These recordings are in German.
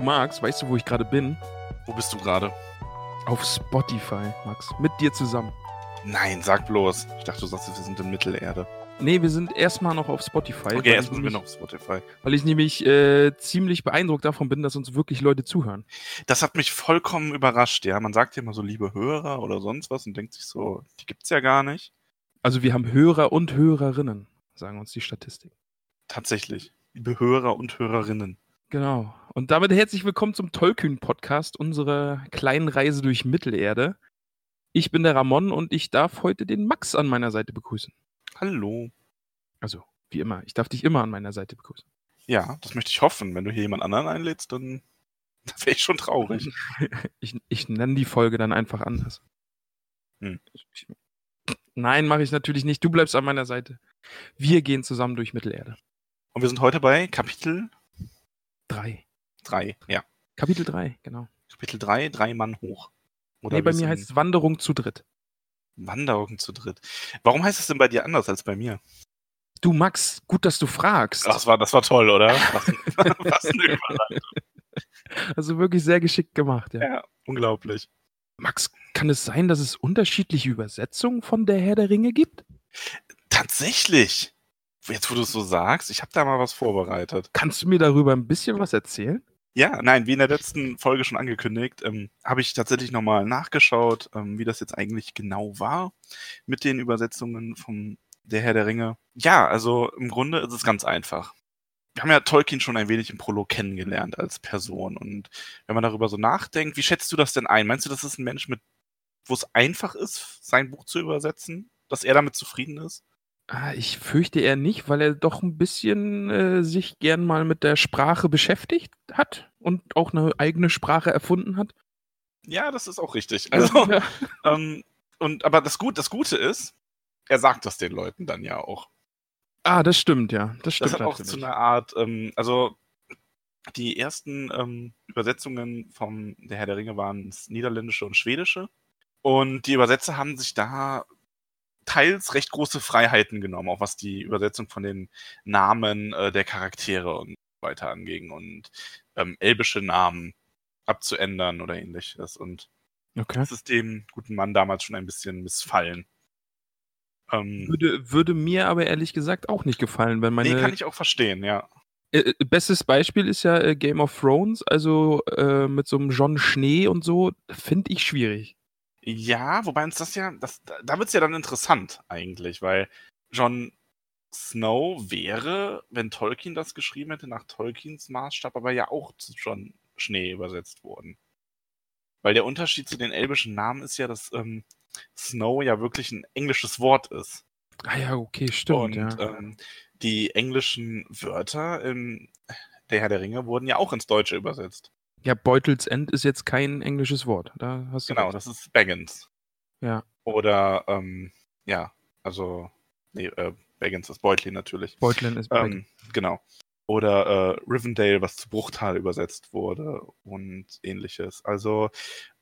Du Max, weißt du, wo ich gerade bin? Wo bist du gerade? Auf Spotify, Max. Mit dir zusammen. Nein, sag bloß. Ich dachte, du sagst, wir sind in Mittelerde. Nee, wir sind erstmal noch auf Spotify. Okay, erstmal sind wir noch auf Spotify. Weil ich nämlich äh, ziemlich beeindruckt davon bin, dass uns wirklich Leute zuhören. Das hat mich vollkommen überrascht, ja. Man sagt ja immer so liebe Hörer oder sonst was und denkt sich so, die gibt's ja gar nicht. Also wir haben Hörer und Hörerinnen, sagen uns die Statistiken. Tatsächlich. Liebe Hörer und Hörerinnen. Genau. Und damit herzlich willkommen zum Tollkühn-Podcast, unserer kleinen Reise durch Mittelerde. Ich bin der Ramon und ich darf heute den Max an meiner Seite begrüßen. Hallo. Also, wie immer. Ich darf dich immer an meiner Seite begrüßen. Ja, das möchte ich hoffen. Wenn du hier jemand anderen einlädst, dann, dann wäre ich schon traurig. ich, ich nenne die Folge dann einfach anders. Hm. Nein, mache ich natürlich nicht. Du bleibst an meiner Seite. Wir gehen zusammen durch Mittelerde. Und wir sind heute bei Kapitel Drei. 3, ja. Kapitel 3, genau. Kapitel 3, drei Mann hoch. Oder nee, bei mir heißt es Wanderung zu dritt. Wanderung zu dritt. Warum heißt es denn bei dir anders als bei mir? Du, Max, gut, dass du fragst. Das war, das war toll, oder? Was, was eine Überleitung. Also wirklich sehr geschickt gemacht, ja. Ja, unglaublich. Max, kann es sein, dass es unterschiedliche Übersetzungen von der Herr der Ringe gibt? Tatsächlich. Jetzt, wo du es so sagst, ich habe da mal was vorbereitet. Kannst du mir darüber ein bisschen was erzählen? Ja, nein, wie in der letzten Folge schon angekündigt, ähm, habe ich tatsächlich nochmal nachgeschaut, ähm, wie das jetzt eigentlich genau war mit den Übersetzungen vom Der Herr der Ringe. Ja, also im Grunde ist es ganz einfach. Wir haben ja Tolkien schon ein wenig im Prolog kennengelernt als Person. Und wenn man darüber so nachdenkt, wie schätzt du das denn ein? Meinst du, das ist ein Mensch, mit, wo es einfach ist, sein Buch zu übersetzen? Dass er damit zufrieden ist? Ah, ich fürchte eher nicht, weil er doch ein bisschen äh, sich gern mal mit der Sprache beschäftigt hat und auch eine eigene Sprache erfunden hat. Ja, das ist auch richtig. Also, ja. ähm, und aber das, Gut, das Gute ist, er sagt das den Leuten dann ja auch. Ah, das stimmt, ja. Das stimmt. Das hat auch zu einer Art, ähm, also die ersten ähm, Übersetzungen vom Der Herr der Ringe waren Niederländische und Schwedische. Und die Übersetzer haben sich da teils recht große Freiheiten genommen, auch was die Übersetzung von den Namen äh, der Charaktere und weiter anging und ähm, elbische Namen abzuändern oder ähnliches. Und okay. das ist dem guten Mann damals schon ein bisschen missfallen. Ähm, würde, würde mir aber ehrlich gesagt auch nicht gefallen, wenn meine. Nee, kann ich auch verstehen, ja. Äh, äh bestes Beispiel ist ja äh, Game of Thrones, also äh, mit so einem John Schnee und so, finde ich schwierig. Ja, wobei uns das ja, das, da wird es ja dann interessant eigentlich, weil Jon Snow wäre, wenn Tolkien das geschrieben hätte, nach Tolkiens Maßstab, aber ja auch zu Jon Schnee übersetzt worden. Weil der Unterschied zu den elbischen Namen ist ja, dass ähm, Snow ja wirklich ein englisches Wort ist. Ah ja, okay, stimmt. Und ja. ähm, die englischen Wörter in Der Herr der Ringe wurden ja auch ins Deutsche übersetzt. Ja, Beutelsend ist jetzt kein englisches Wort. Da hast du genau, recht. das ist Baggins. Ja. Oder, ähm, ja, also, nee, äh, Baggins ist Beutlin natürlich. Beutlin ist Baggins. Ähm, genau. Oder äh, Rivendale, was zu Bruchtal übersetzt wurde und ähnliches. Also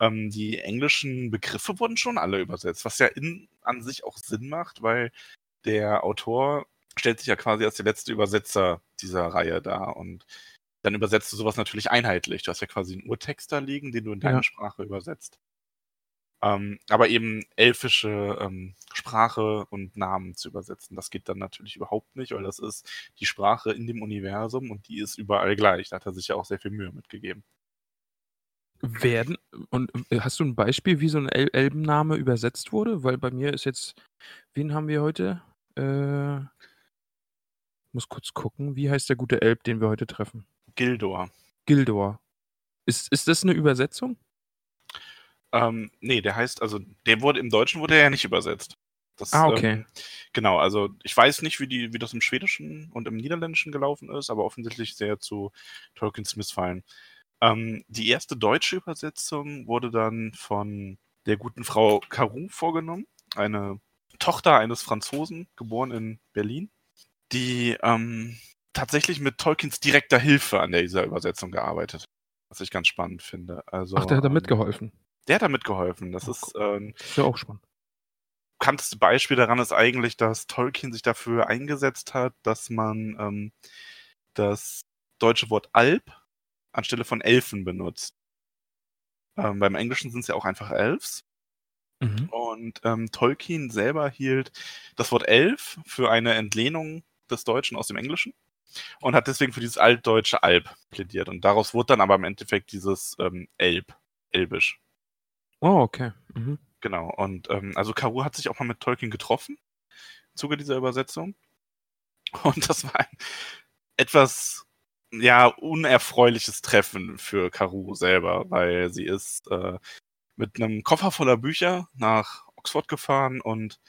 ähm, die englischen Begriffe wurden schon alle übersetzt, was ja in, an sich auch Sinn macht, weil der Autor stellt sich ja quasi als der letzte Übersetzer dieser Reihe dar und dann übersetzt du sowas natürlich einheitlich. Du hast ja quasi einen Urtext da liegen, den du in ja. Sprache übersetzt. Ähm, aber eben elfische ähm, Sprache und Namen zu übersetzen, das geht dann natürlich überhaupt nicht, weil das ist die Sprache in dem Universum und die ist überall gleich. Da hat er sich ja auch sehr viel Mühe mitgegeben. Werden, und äh, hast du ein Beispiel, wie so ein El Elbenname übersetzt wurde? Weil bei mir ist jetzt, wen haben wir heute? Äh, Muss kurz gucken, wie heißt der gute Elb, den wir heute treffen? Gildor. Gildor. Ist, ist das eine Übersetzung? Ähm, nee, der heißt, also, der wurde im Deutschen wurde er ja nicht übersetzt. Das, Ah, okay. Ähm, genau, also ich weiß nicht, wie, die, wie das im Schwedischen und im Niederländischen gelaufen ist, aber offensichtlich sehr zu Tolkiens Missfallen. Ähm, die erste deutsche Übersetzung wurde dann von der guten Frau Caroux vorgenommen, eine Tochter eines Franzosen, geboren in Berlin, die ähm, tatsächlich mit Tolkiens direkter Hilfe an dieser Übersetzung gearbeitet was ich ganz spannend finde. Also, Ach, der hat da ähm, mitgeholfen. Der hat da mitgeholfen. Das Oh, ist ähm, ist ja auch spannend. bekannteste Beispiel daran ist eigentlich, dass Tolkien sich dafür eingesetzt hat, dass man ähm, das deutsche Wort Alp anstelle von Elfen benutzt. Ähm, beim Englischen sind es ja auch einfach Elves. Mhm. Und ähm, Tolkien selber hielt das Wort Elf für eine Entlehnung des Deutschen aus dem Englischen und hat deswegen für dieses altdeutsche Alp plädiert. Und daraus wurde dann aber im Endeffekt dieses ähm, Elb, Elbisch. Oh, okay. Mhm. Genau. Und ähm, also Karu hat sich auch mal mit Tolkien getroffen im Zuge dieser Übersetzung. Und das war ein etwas ja unerfreuliches Treffen für Karu selber, weil sie ist äh, mit einem Koffer voller Bücher nach Oxford gefahren und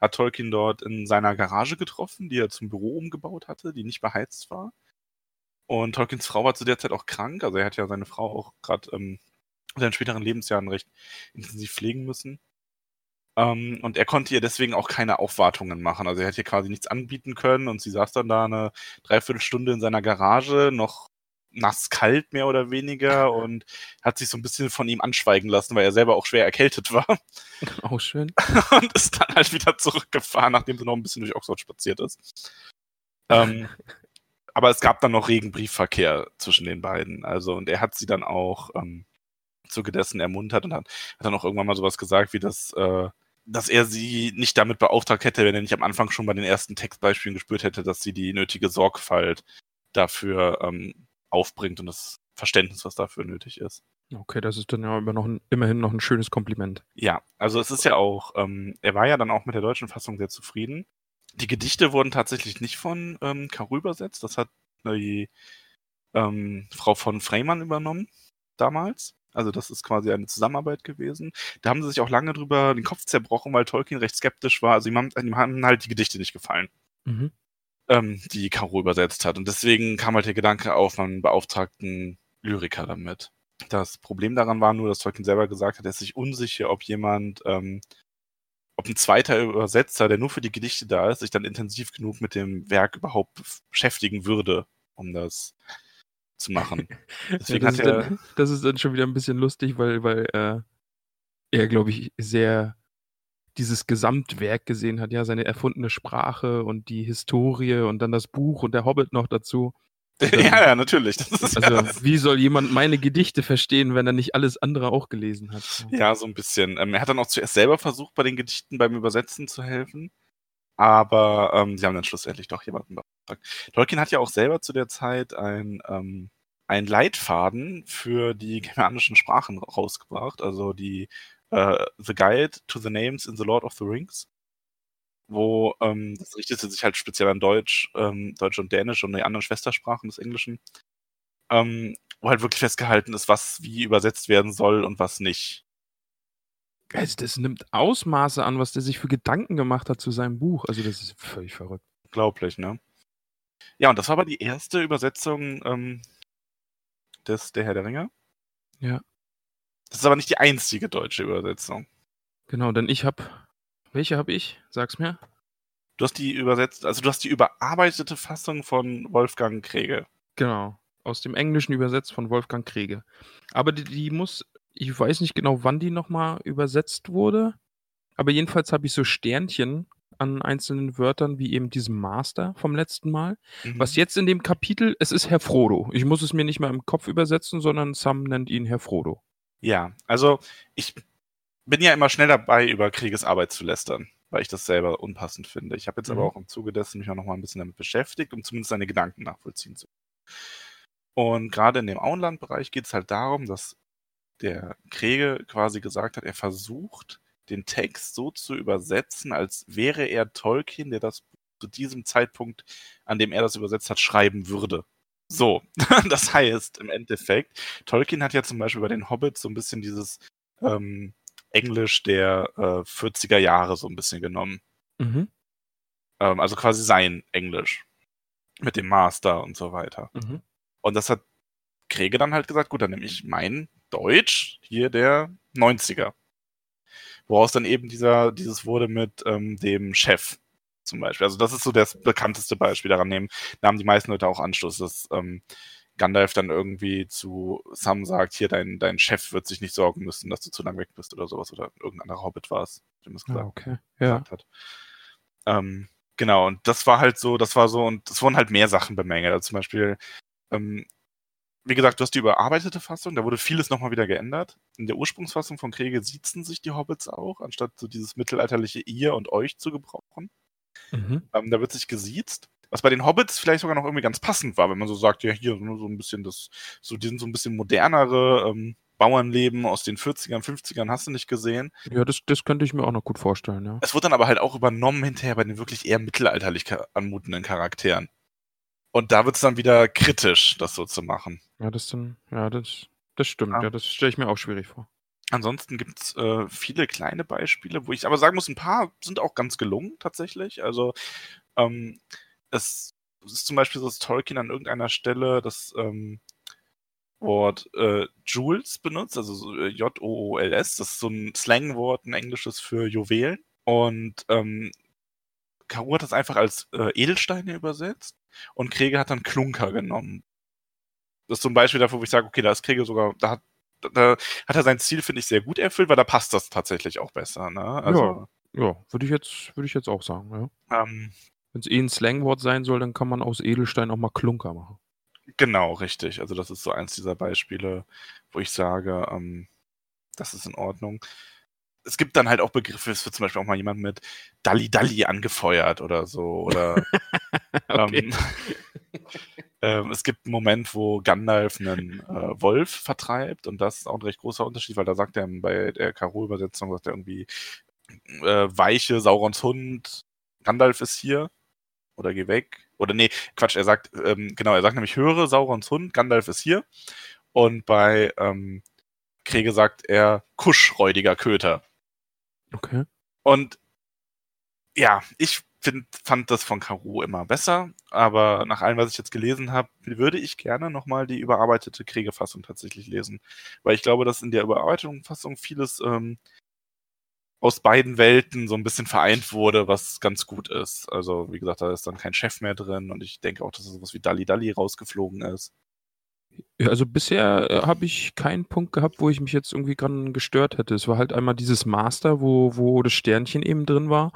hat Tolkien dort in seiner Garage getroffen, die er zum Büro umgebaut hatte, die nicht beheizt war. Und Tolkiens Frau war zu der Zeit auch krank, also er hat ja seine Frau auch gerade ähm, in seinen späteren Lebensjahren recht intensiv pflegen müssen. Ähm, und er konnte ihr deswegen auch keine Aufwartungen machen. Also er hat ihr quasi nichts anbieten können und sie saß dann da eine Dreiviertelstunde in seiner Garage, noch nass kalt mehr oder weniger und hat sich so ein bisschen von ihm anschweigen lassen, weil er selber auch schwer erkältet war Auch schön. und ist dann halt wieder zurückgefahren, nachdem sie noch ein bisschen durch Oxford spaziert ist. Ähm, aber es gab dann noch regen Briefverkehr zwischen den beiden. Also, und er hat sie dann auch ähm, Zuge dessen ermuntert und hat, hat dann auch irgendwann mal sowas gesagt, wie das, äh, dass er sie nicht damit beauftragt hätte, wenn er nicht am Anfang schon bei den ersten Textbeispielen gespürt hätte, dass sie die nötige Sorgfalt dafür ähm, aufbringt und das Verständnis, was dafür nötig ist. Okay, das ist dann ja immer noch ein, immerhin noch ein schönes Kompliment. Ja, also es ist ja auch, ähm, er war ja dann auch mit der deutschen Fassung sehr zufrieden. Die Gedichte wurden tatsächlich nicht von ähm, Karu übersetzt, das hat die ähm, Frau von Freymann übernommen damals. Also das ist quasi eine Zusammenarbeit gewesen. Da haben sie sich auch lange drüber den Kopf zerbrochen, weil Tolkien recht skeptisch war. Also ihm haben, ihm haben halt die Gedichte nicht gefallen, Mhm. Ähm, die Karu übersetzt hat. Und deswegen kam halt der Gedanke auf, man beauftragt einen Lyriker damit. Das Problem daran war nur, dass Tolkien selber gesagt hat, er ist sich unsicher, ob jemand, ähm, ob ein zweiter Übersetzer, der nur für die Gedichte da ist, sich dann intensiv genug mit dem Werk überhaupt beschäftigen würde, um das zu machen. Deswegen ja, das, hat ist er, dann, das ist dann schon wieder ein bisschen lustig, weil, weil äh, er, glaube ich, sehr dieses Gesamtwerk gesehen hat, ja, seine erfundene Sprache und die Historie und dann das Buch und der Hobbit noch dazu. Dann- ja, ja, natürlich. Also, ja, wie soll jemand meine Gedichte verstehen, wenn er nicht alles andere auch gelesen hat? ja, so ein bisschen. Ähm, er hat dann auch zuerst selber versucht, bei den Gedichten beim Übersetzen zu helfen. Aber ähm, sie haben dann schlussendlich doch jemanden beauftragt. Tolkien hat ja auch selber zu der Zeit ein, ähm, einen Leitfaden für die germanischen Sprachen rausgebracht, also die äh, The Guide to the Names in the Lord of the Rings, wo ähm, das richtete sich halt speziell an Deutsch, ähm, Deutsch und Dänisch und die anderen Schwestersprachen des Englischen, ähm, wo halt wirklich festgehalten ist, was wie übersetzt werden soll und was nicht. Also, das nimmt Ausmaße an, was der sich für Gedanken gemacht hat zu seinem Buch. Also, das ist völlig verrückt. Unglaublich, ne? Ja, und das war aber die erste Übersetzung ähm, des Der Herr der Ringe. Ja. Das ist aber nicht die einzige deutsche Übersetzung. Genau, denn ich habe. Welche habe ich? Sag's mir. Du hast die übersetzt, also du hast die überarbeitete Fassung von Wolfgang Krege. Genau. Aus dem Englischen übersetzt von Wolfgang Krege. Aber die, die muss. Ich weiß nicht genau, wann die nochmal übersetzt wurde. Aber jedenfalls habe ich so Sternchen an einzelnen Wörtern, wie eben diesem Master vom letzten Mal. Mhm. Was jetzt in dem Kapitel, es ist Herr Frodo. Ich muss es mir nicht mehr im Kopf übersetzen, sondern Sam nennt ihn Herr Frodo. Ja, also ich bin ja immer schnell dabei, über Krieges Arbeit zu lästern, weil ich das selber unpassend finde. Ich habe jetzt aber Mhm. auch im Zuge dessen mich auch noch mal ein bisschen damit beschäftigt, um zumindest seine Gedanken nachvollziehen zu können. Und gerade in dem Auenland-Bereich geht es halt darum, dass der Kriege quasi gesagt hat, er versucht, den Text so zu übersetzen, als wäre er Tolkien, der das zu diesem Zeitpunkt, an dem er das übersetzt hat, schreiben würde. So, das heißt im Endeffekt, Tolkien hat ja zum Beispiel bei den Hobbits so ein bisschen dieses ähm, Englisch der äh, 40er Jahre so ein bisschen genommen. Mhm. Ähm, also quasi sein Englisch. Mit dem Master und so weiter. Mhm. Und das hat Krege dann halt gesagt, gut, dann nehme ich mein Deutsch, hier der 90er. Woraus dann eben dieser, dieses wurde mit ähm, dem Chef zum Beispiel. Also das ist so das bekannteste Beispiel. Daran nehmen, da haben die meisten Leute auch Anschluss, dass ähm, Gandalf dann irgendwie zu Sam sagt, hier, dein, dein Chef wird sich nicht sorgen müssen, dass du zu lange weg bist oder sowas. Oder irgendein anderer Hobbit war es, dem es Ah, gesagt, okay. Ja. hat. Ähm, genau, und das war halt so, das war so, und es wurden halt mehr Sachen bemängelt. Also zum Beispiel, ähm, wie gesagt, du hast die überarbeitete Fassung, da wurde vieles nochmal wieder geändert. In der Ursprungsfassung von Kriege siezen sich die Hobbits auch, anstatt so dieses mittelalterliche ihr und euch zu gebrauchen. Mhm. Ähm, da wird sich gesiezt. Was bei den Hobbits vielleicht sogar noch irgendwie ganz passend war, wenn man so sagt, ja, hier nur so ein bisschen das, so, die sind so ein bisschen modernere ähm, Bauernleben aus den 40ern, 50ern, hast du nicht gesehen. Ja, das, das könnte ich mir auch noch gut vorstellen, ja. Es wird dann aber halt auch übernommen hinterher bei den wirklich eher mittelalterlich anmutenden Charakteren. Und da wird es dann wieder kritisch, das so zu machen. Ja, das dann, ja, das, das stimmt. Ja. Ja, das stelle ich mir auch schwierig vor. Ansonsten gibt's äh, viele kleine Beispiele, wo ich aber sagen muss, ein paar sind auch ganz gelungen tatsächlich. Also ähm, es, es ist zum Beispiel so, dass Tolkien an irgendeiner Stelle das ähm, Wort äh, Jules benutzt, also so, äh, J-O-O-L-S. Das ist so ein Slangwort, ein englisches für Juwelen. Und ähm, Karu hat das einfach als äh, Edelsteine übersetzt und Krieger hat dann Klunker genommen. Das ist so ein Beispiel dafür, wo ich sage, okay, da ist Krieger sogar, da hat, da hat er sein Ziel, finde ich, sehr gut erfüllt, weil da passt das tatsächlich auch besser. Ne? Also, Ja, würde ich jetzt, würde ich jetzt auch sagen, ja. ähm, Wenn es eh ein Slangwort sein soll, dann kann man aus Edelstein auch mal Klunker machen. genau, richtig. Also das ist so eins dieser Beispiele, wo ich sage, ähm, das ist in Ordnung. Es gibt dann halt auch Begriffe, es wird zum Beispiel auch mal jemand mit Dalli Dalli angefeuert oder so. Oder Okay. ähm, ähm, es gibt einen Moment, wo Gandalf einen äh, Wolf vertreibt und das ist auch ein recht großer Unterschied, weil da sagt er bei der Karo-Übersetzung, sagt er irgendwie äh, weiche Saurons Hund, Gandalf ist hier oder geh weg. Oder nee, Quatsch, er sagt, ähm, genau, er sagt nämlich höre Saurons Hund, Gandalf ist hier. Und bei ähm, Kriege sagt er Kusch, räudiger Köter. Okay. Und ja, ich find, fand das von Karo immer besser, aber nach allem, was ich jetzt gelesen habe, würde ich gerne nochmal die überarbeitete Kriegefassung tatsächlich lesen. Weil ich glaube, dass in der überarbeiteten Fassung vieles ähm, aus beiden Welten so ein bisschen vereint wurde, was ganz gut ist. Also, wie gesagt, da ist dann kein Chef mehr drin und ich denke auch, dass sowas wie Dalli Dalli rausgeflogen ist. Also bisher äh, habe ich keinen Punkt gehabt, wo ich mich jetzt irgendwie dran gestört hätte. Es war halt einmal dieses Master, wo, wo das Sternchen eben drin war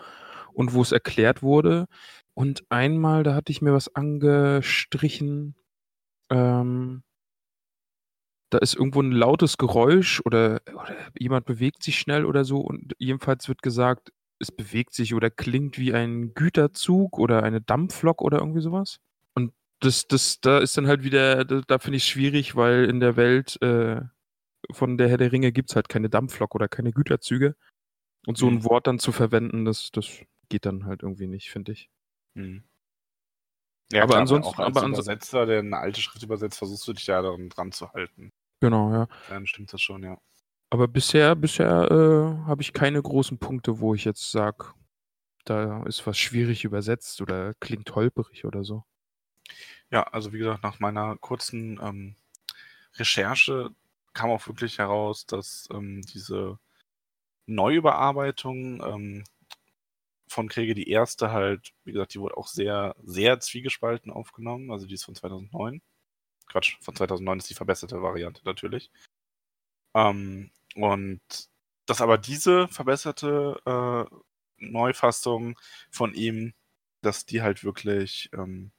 und wo es erklärt wurde. Und einmal, da hatte ich mir was angestrichen. Ähm, da ist irgendwo ein lautes Geräusch oder, oder jemand bewegt sich schnell oder so und jedenfalls wird gesagt, es bewegt sich oder klingt wie ein Güterzug oder eine Dampflok oder irgendwie sowas. Und das, das, da ist dann halt wieder, da, da finde ich es schwierig, weil in der Welt äh, von der Herr der Ringe gibt es halt keine Dampflok oder keine Güterzüge. Und so ein Mhm. Wort dann zu verwenden, das, das geht dann halt irgendwie nicht, finde ich. Hm. Ja, Aber klar, ansonsten- auch als aber Übersetzer, der eine alte Schrift übersetzt, versuchst du dich ja daran dran zu halten. Genau, ja. Dann stimmt das schon, ja. Aber bisher, bisher äh, habe ich keine großen Punkte, wo ich jetzt sage, da ist was schwierig übersetzt oder klingt holperig oder so. Ja, also wie gesagt, nach meiner kurzen ähm, Recherche kam auch wirklich heraus, dass ähm, diese Neuüberarbeitung ähm, von Kriege, die erste halt, wie gesagt, die wurde auch sehr, sehr zwiegespalten aufgenommen. Also die ist von 2009. Quatsch, von 2009 ist die verbesserte Variante natürlich. Ähm, und dass aber diese verbesserte äh, Neufassung von ihm, dass die halt wirklich ähm,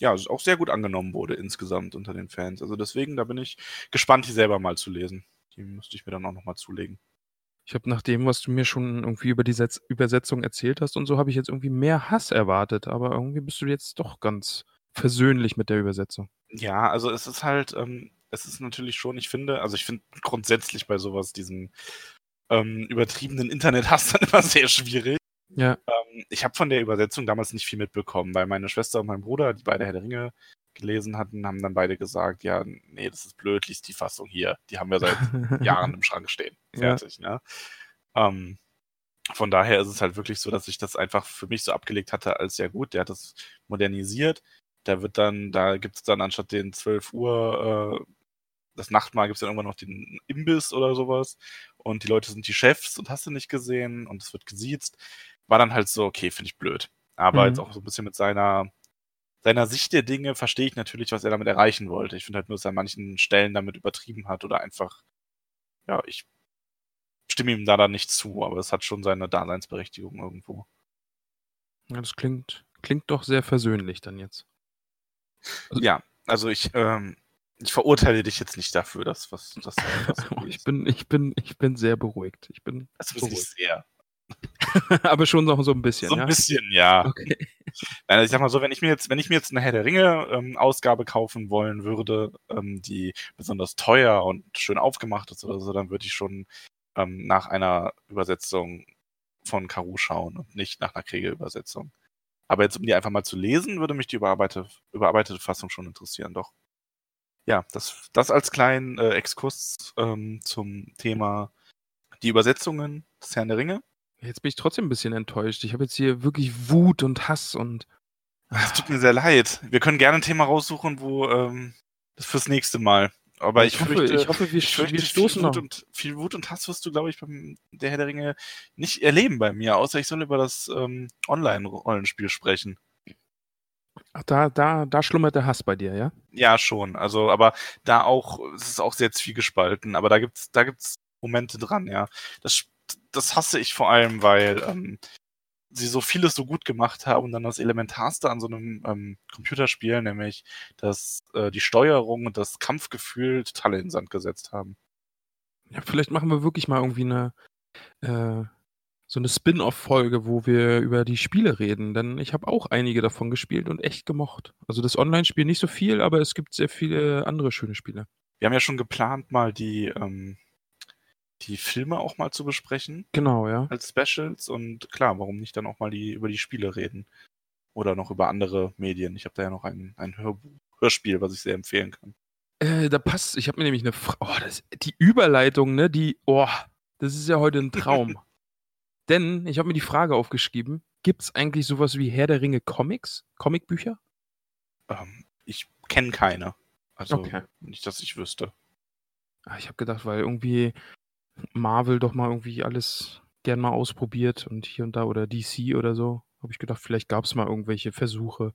ja, also auch sehr gut angenommen wurde insgesamt unter den Fans. Also deswegen, da bin ich gespannt, die selber mal zu lesen. Die müsste ich mir dann auch nochmal zulegen. Ich habe nach dem, was du mir schon irgendwie über die Setz Übersetzung erzählt hast und so, habe ich jetzt irgendwie mehr Hass erwartet. Aber irgendwie bist du jetzt doch ganz versöhnlich mit der Übersetzung. Ja, also es ist halt, ähm, es ist natürlich schon, ich finde, also ich finde grundsätzlich bei sowas diesen ähm, übertriebenen Internethass dann immer sehr schwierig. Ja. Ähm, ich habe von der Übersetzung damals nicht viel mitbekommen, weil meine Schwester und mein Bruder, die beide Herr der Ringe gelesen hatten, haben dann beide gesagt, ja, nee, das ist blöd, liest die Fassung hier. Die haben wir seit Jahren im Schrank stehen. Ja. Fertig, ne? Ähm, von daher ist es halt wirklich so, dass ich das einfach für mich so abgelegt hatte als ja gut, der hat das modernisiert. Da wird dann, da gibt es dann anstatt den 12 Uhr, äh, das Nachtmahl gibt es dann irgendwann noch den Imbiss oder sowas. Und die Leute sind die Chefs und hast du nicht gesehen und es wird gesiezt. War dann halt so, okay, finde ich blöd. Aber Mhm. jetzt auch so ein bisschen mit seiner, seiner Sicht der Dinge verstehe ich natürlich, was er damit erreichen wollte. Ich finde halt nur, dass er an manchen Stellen damit übertrieben hat oder einfach, ja, ich stimme ihm da dann nicht zu, aber es hat schon seine Daseinsberechtigung irgendwo. ja, das klingt, klingt doch sehr versöhnlich dann jetzt. Also- Ja, also ich, ähm, ich verurteile dich jetzt nicht dafür, dass was, etwas so ich bin, ich bin, ich bin sehr beruhigt. Ich bin, Das ist sehr. aber schon noch so ein bisschen, So ein ja. bisschen, ja. Okay. Also ich sag mal so, wenn ich mir jetzt, wenn ich mir jetzt eine Herr der Ringe ähm, Ausgabe kaufen wollen würde, ähm, die besonders teuer und schön aufgemacht ist oder so, dann würde ich schon ähm, nach einer Übersetzung von Karu schauen und nicht nach einer Kriege-Übersetzung. Aber jetzt, um die einfach mal zu lesen, würde mich die überarbeitete, überarbeitete Fassung schon interessieren, doch. Ja, das, das als kleinen äh, Exkurs ähm, zum Thema die Übersetzungen des Herrn der Ringe. Jetzt bin ich trotzdem ein bisschen enttäuscht. Ich habe jetzt hier wirklich Wut und Hass und Es tut mir sehr leid. Wir können gerne ein Thema raussuchen, wo ähm, das fürs nächste Mal. Aber ich, hoffe, fürchte, ich hoffe, wir, ich fürchte, wir stoßen viel, Wut noch. und, viel Wut und Hass wirst du, glaube ich, beim der Herr der Ringe nicht erleben bei mir, außer ich soll über das ähm, Online-Rollenspiel sprechen. Ach, da, da, da schlummert der Hass bei dir, ja? Ja, schon. Also, aber da auch, es ist auch sehr zwiegespalten, aber da gibt's, da gibt's Momente dran, ja. Das, das hasse ich vor allem, weil ähm, sie so vieles so gut gemacht haben und dann das Elementarste an so einem ähm, Computerspiel, nämlich dass äh, die Steuerung und das Kampfgefühl total in den Sand gesetzt haben. Ja, vielleicht machen wir wirklich mal irgendwie eine, äh, so eine Spin-off-Folge, wo wir über die Spiele reden. Denn ich habe auch einige davon gespielt und echt gemocht. Also das Online-Spiel nicht so viel, aber es gibt sehr viele andere schöne Spiele. Wir haben ja schon geplant, mal die, ähm, die Filme auch mal zu besprechen Genau, ja. als Specials und klar, warum nicht dann auch mal die über die Spiele reden oder noch über andere Medien. Ich habe da ja noch ein, ein Hörbuch, Hörspiel, was ich sehr empfehlen kann. Äh, da passt, ich habe mir nämlich eine Frage. Oh, das, die Überleitung, ne, die, oh, das ist ja heute ein Traum. Denn ich habe mir die Frage aufgeschrieben: Gibt es eigentlich sowas wie Herr der Ringe Comics? Comicbücher? Ähm, ich kenne keine. Also Okay. nicht, dass ich wüsste. Ah, ich habe gedacht, weil irgendwie Marvel doch mal irgendwie alles gern mal ausprobiert und hier und da oder DC oder so, habe ich gedacht, vielleicht gab es mal irgendwelche Versuche,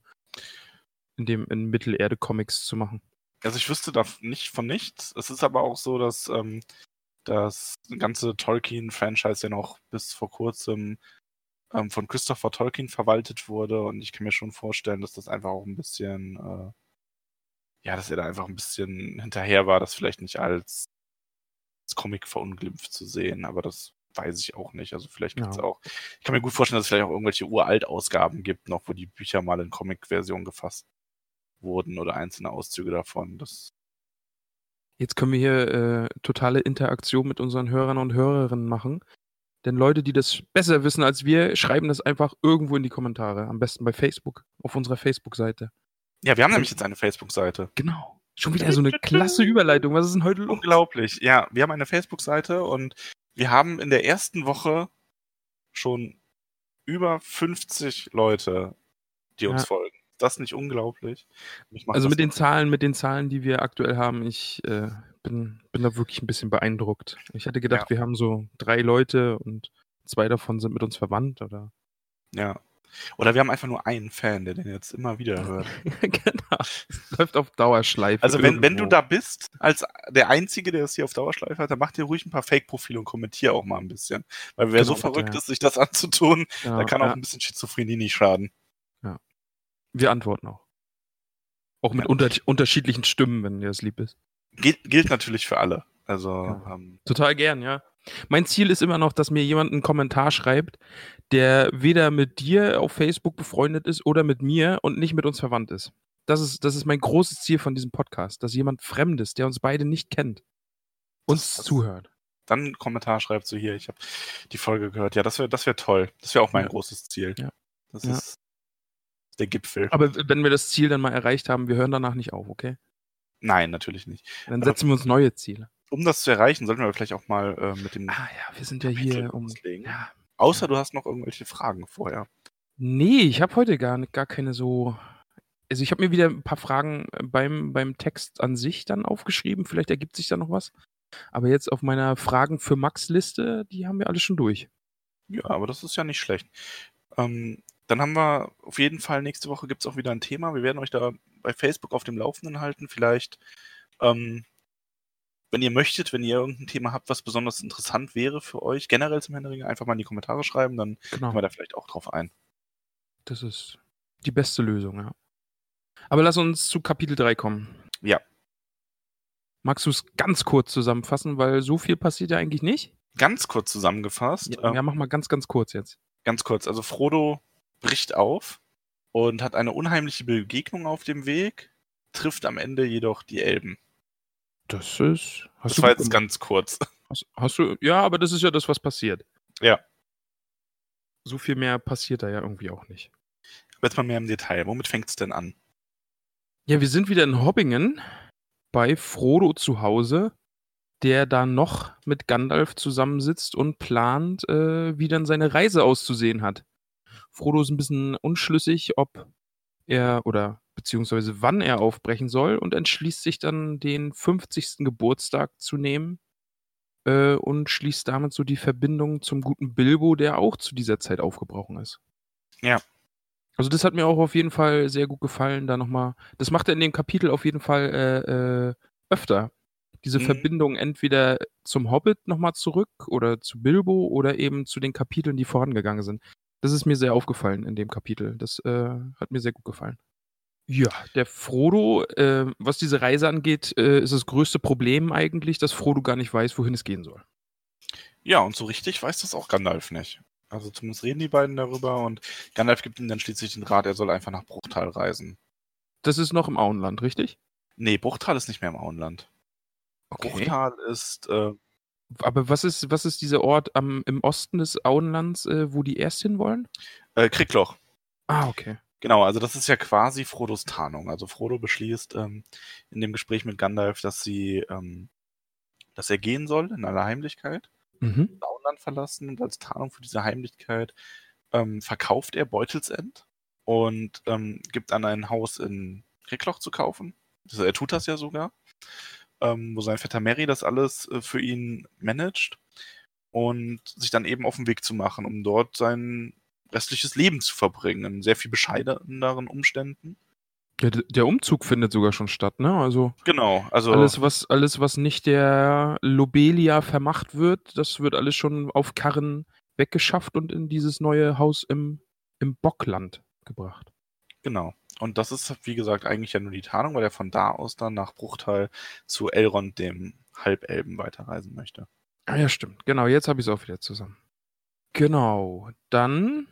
in dem in Mittelerde Comics zu machen. Also ich wüsste da nicht von nichts. Es ist aber auch so, dass ähm, das ganze Tolkien-Franchise ja noch bis vor kurzem ähm, von Christopher Tolkien verwaltet wurde und ich kann mir schon vorstellen, dass das einfach auch ein bisschen, äh, ja, dass er da einfach ein bisschen hinterher war, das vielleicht nicht als, als Comic verunglimpft zu sehen, aber das weiß ich auch nicht. Also vielleicht gibt es Ja. auch, ich kann mir gut vorstellen, dass es vielleicht auch irgendwelche Uralt-Ausgaben gibt, noch wo die Bücher mal in Comic-Version gefasst wurden oder einzelne Auszüge davon. Das Jetzt können wir hier äh, totale Interaktion mit unseren Hörern und Hörerinnen machen. Denn Leute, die das besser wissen als wir, schreiben das einfach irgendwo in die Kommentare. Am besten bei Facebook, auf unserer Facebook-Seite. Ja, wir haben nämlich jetzt eine Facebook-Seite. Genau. Schon wieder so eine klasse Überleitung. Was ist denn heute los? Unglaublich. Ja, wir haben eine Facebook-Seite und wir haben in der ersten Woche schon über 50 Leute, die uns Ja. folgen. Ist das nicht unglaublich? Also mit den Zahlen, mit den Zahlen, die wir aktuell haben, ich äh, bin, bin da wirklich ein bisschen beeindruckt. Ich hatte gedacht, wir haben so drei Leute und zwei davon sind mit uns verwandt, oder? Ja. Oder wir haben einfach nur einen Fan, der den jetzt immer wieder hört. genau. Es läuft auf Dauerschleife. Also wenn, wenn du da bist, als der Einzige, der das hier auf Dauerschleife hat, dann mach dir ruhig ein paar Fake-Profile und kommentier auch mal ein bisschen. Weil wer Genau, so verrückt ja. ist, sich das anzutun, Genau, da kann auch ja, ein bisschen Schizophrenie nicht schaden. wir antworten auch. Auch mit Ja. unter unterschiedlichen Stimmen, wenn dir das lieb ist. Gilt, gilt natürlich für alle. Also, Ja. ähm, Total gern, ja. Mein Ziel ist immer noch, dass mir jemand einen Kommentar schreibt, der weder mit dir auf Facebook befreundet ist oder mit mir und nicht mit uns verwandt ist. Das ist, das ist mein großes Ziel von diesem Podcast, dass jemand Fremdes, der uns beide nicht kennt, uns Das- das- zuhört. dann einen Kommentar schreibt, so hier, ich habe die Folge gehört. Ja, das wäre das wär toll. Das wäre auch mein Ja. großes Ziel. Ja. Das Ja. ist der Gipfel. Aber wenn wir das Ziel dann mal erreicht haben, wir hören danach nicht auf, okay? Nein, natürlich nicht. Dann Aber- setzen wir uns neue Ziele. Um das zu erreichen, sollten wir vielleicht auch mal äh, mit dem Ah ja, wir sind ja Kapitel hier um. Ja. Außer du hast noch irgendwelche Fragen vorher. Nee, ich habe heute gar, nicht- gar keine so. Also ich habe mir wieder ein paar Fragen äh, beim, beim Text an sich dann aufgeschrieben. Vielleicht ergibt sich da noch was. Aber jetzt auf meiner Fragen für Max-Liste, die haben wir alle schon durch. Ja, aber das ist ja nicht schlecht. Ähm, dann haben wir auf jeden Fall nächste Woche gibt es auch wieder ein Thema. Wir werden euch da bei Facebook auf dem Laufenden halten. Vielleicht, ähm, wenn ihr möchtet, wenn ihr irgendein Thema habt, was besonders interessant wäre für euch, generell zum Händering, einfach mal in die Kommentare schreiben, dann Genau. gehen wir da vielleicht auch drauf ein. Das ist die beste Lösung, ja. Aber lass uns zu Kapitel 3 kommen. Ja. Magst du es ganz kurz zusammenfassen, weil so viel passiert ja eigentlich nicht? Ganz kurz zusammengefasst, Ja, ähm, ja mach mal ganz, ganz kurz jetzt. ganz kurz, also Frodo bricht auf und hat eine unheimliche Begegnung auf dem Weg, trifft am Ende jedoch die Elben. Das ist. Hast Das du war jetzt ganz kurz. Hast, hast du. Ja, aber das ist ja das, was passiert. Ja. So viel mehr passiert da ja irgendwie auch nicht. Aber Jetzt mal mehr im Detail. Womit fängt es denn an? Ja, wir sind wieder in Hobbingen bei Frodo zu Hause, der da noch mit Gandalf zusammensitzt und plant, äh, wie dann seine Reise auszusehen hat. Frodo ist ein bisschen unschlüssig, ob er oder beziehungsweise wann er aufbrechen soll und entschließt sich dann, den 50. Geburtstag zu nehmen äh, und schließt damit so die Verbindung zum guten Bilbo, der auch zu dieser Zeit aufgebrochen ist. Ja. Also das hat mir auch auf jeden Fall sehr gut gefallen, da nochmal. Das macht er in dem Kapitel auf jeden Fall äh, äh, öfter. Diese Mhm. Verbindung entweder zum Hobbit nochmal zurück oder zu Bilbo oder eben zu den Kapiteln, die vorangegangen sind. Das ist mir sehr aufgefallen in dem Kapitel. Das äh, hat mir sehr gut gefallen. Ja, der Frodo, äh, was diese Reise angeht, äh, ist das größte Problem eigentlich, dass Frodo gar nicht weiß, wohin es gehen soll. Ja, und so richtig weiß das auch Gandalf nicht. Also zumindest reden die beiden darüber und Gandalf gibt ihm dann schließlich den Rat, er soll einfach nach Bruchtal reisen. Das ist noch im Auenland, richtig? Nee, Bruchtal ist nicht mehr im Auenland. Bruchtal ist, äh, Aber was ist, was ist dieser Ort am, im Osten des Auenlands, äh, wo die erst hin wollen? äh, Kriegloch. Ah, okay. Genau, also das ist ja quasi Frodos Tarnung. Also Frodo beschließt ähm, in dem Gespräch mit Gandalf, dass sie, ähm, dass er gehen soll in aller Heimlichkeit, Mhm. das Auenland verlassen und als Tarnung für diese Heimlichkeit ähm, verkauft er Beutelsend und ähm, gibt an ein Haus in Kriegloch zu kaufen. Also er tut das ja sogar, ähm, wo sein Vetter Mary das alles äh, für ihn managt und sich dann eben auf den Weg zu machen, um dort sein restliches Leben zu verbringen, in sehr viel bescheideneren Umständen. Ja, der Umzug findet sogar schon statt, ne? Also Genau, also alles, was, alles, was nicht der Lobelia vermacht wird, das wird alles schon auf Karren weggeschafft und in dieses neue Haus im, im Bockland gebracht. genau. Und das ist, wie gesagt, eigentlich ja nur die Tarnung, weil er von da aus dann nach Bruchtal zu Elrond, dem Halbelben, weiterreisen möchte. Ah ja, stimmt. Genau, jetzt habe ich es auch wieder zusammen. Genau. Dann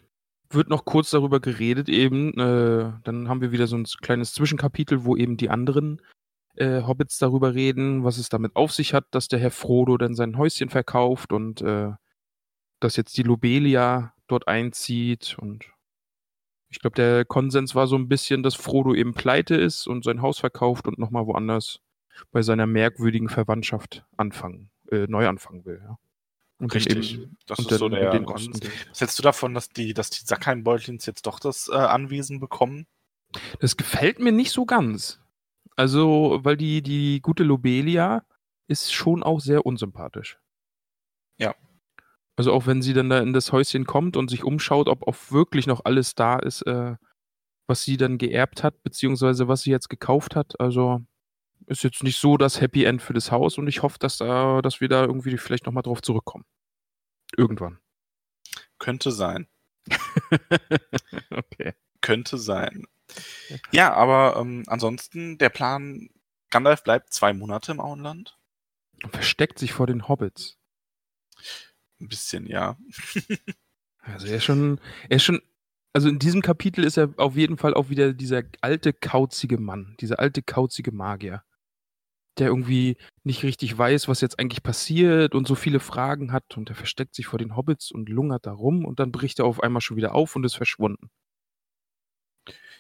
wird noch kurz darüber geredet, eben, äh, dann haben wir wieder so ein kleines Zwischenkapitel, wo eben die anderen äh, Hobbits darüber reden, was es damit auf sich hat, dass der Herr Frodo dann sein Häuschen verkauft und äh, dass jetzt die Lobelia dort einzieht und ich glaube, der Konsens war so ein bisschen, dass Frodo eben pleite ist und sein Haus verkauft und nochmal woanders bei seiner merkwürdigen Verwandtschaft anfangen, äh, neu anfangen will. Ja. Und Richtig. eben- das und ist so der den Konsens. Osten geht. Was hältst du davon, dass die, dass die Sackheim-Beutlins jetzt doch das äh, Anwesen bekommen? Das gefällt mir nicht so ganz. Also, weil die, die gute Lobelia ist schon auch sehr unsympathisch. Ja. Also auch wenn sie dann da in das Häuschen kommt und sich umschaut, ob auch wirklich noch alles da ist, äh, was sie dann geerbt hat, beziehungsweise was sie jetzt gekauft hat. Also ist jetzt nicht so das Happy End für das Haus und ich hoffe, dass, da, dass wir da irgendwie vielleicht nochmal drauf zurückkommen. Irgendwann. Könnte sein. okay. Könnte sein. Ja, aber ähm, ansonsten, der Plan, Gandalf bleibt zwei Monate im Auenland. Und versteckt sich vor den Hobbits. Ein bisschen, ja. Also er ist schon, er ist schon, also in diesem Kapitel ist er auf jeden Fall auch wieder dieser alte, kauzige Mann, dieser alte, kauzige Magier. Der irgendwie nicht richtig weiß, was jetzt eigentlich passiert und so viele Fragen hat und er versteckt sich vor den Hobbits und lungert da rum und dann bricht er auf einmal schon wieder auf und ist verschwunden.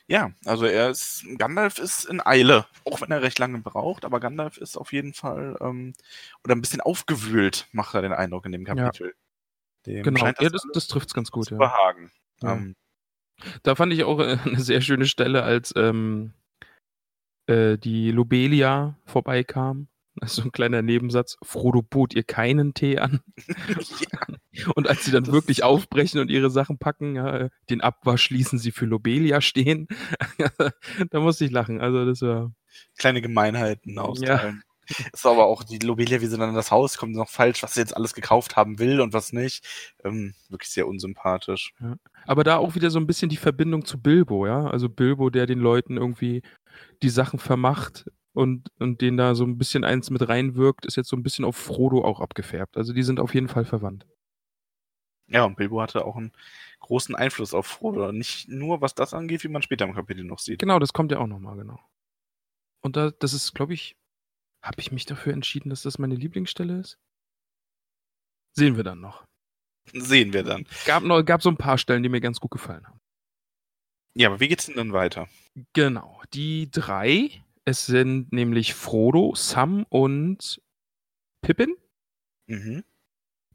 Ja, also er ist, Gandalf ist in Eile, auch wenn er recht lange braucht, aber Gandalf ist auf jeden Fall, ähm, oder ein bisschen aufgewühlt, macht er den Eindruck in dem Ja. Kapitel. Dem Genau, scheint ja, das das, alles das trifft es ganz gut, zu ja. behagen. Ja. Ähm, Da fand ich auch äh, eine sehr schöne Stelle, als ähm, äh, die Lobelia vorbeikam. Das ist so ein kleiner Nebensatz. Frodo bot ihr keinen Tee an. ja, Und als sie dann Das wirklich aufbrechen und ihre Sachen packen, ja, den Abwasch ließen sie für Lobelia stehen. da musste ich lachen. Also das war. kleine Gemeinheiten austeilen. Ist aber auch die Lobelia, wie sie dann in das Haus kommt, noch falsch, was sie jetzt alles gekauft haben will und was nicht. Ähm, wirklich sehr unsympathisch. Aber da auch wieder so ein bisschen die Verbindung zu Bilbo, ja. Also Bilbo, der den Leuten irgendwie die Sachen vermacht und, und den da so ein bisschen eins mit reinwirkt, ist jetzt so ein bisschen auf Frodo auch abgefärbt. Also die sind auf jeden Fall verwandt. Ja, und Bilbo hatte auch einen großen Einfluss auf Frodo. Nicht nur, was das angeht, wie man später im Kapitel noch sieht. Genau, das kommt ja auch nochmal, genau. Und da, das ist, glaube ich, habe ich mich dafür entschieden, dass das meine Lieblingsstelle ist? Sehen wir dann noch. Sehen wir dann. Gab, noch, gab so ein paar Stellen, die mir ganz gut gefallen haben. Ja, aber wie geht's denn dann weiter? Genau, die drei, es sind nämlich Frodo, Sam und Pippin. Mhm.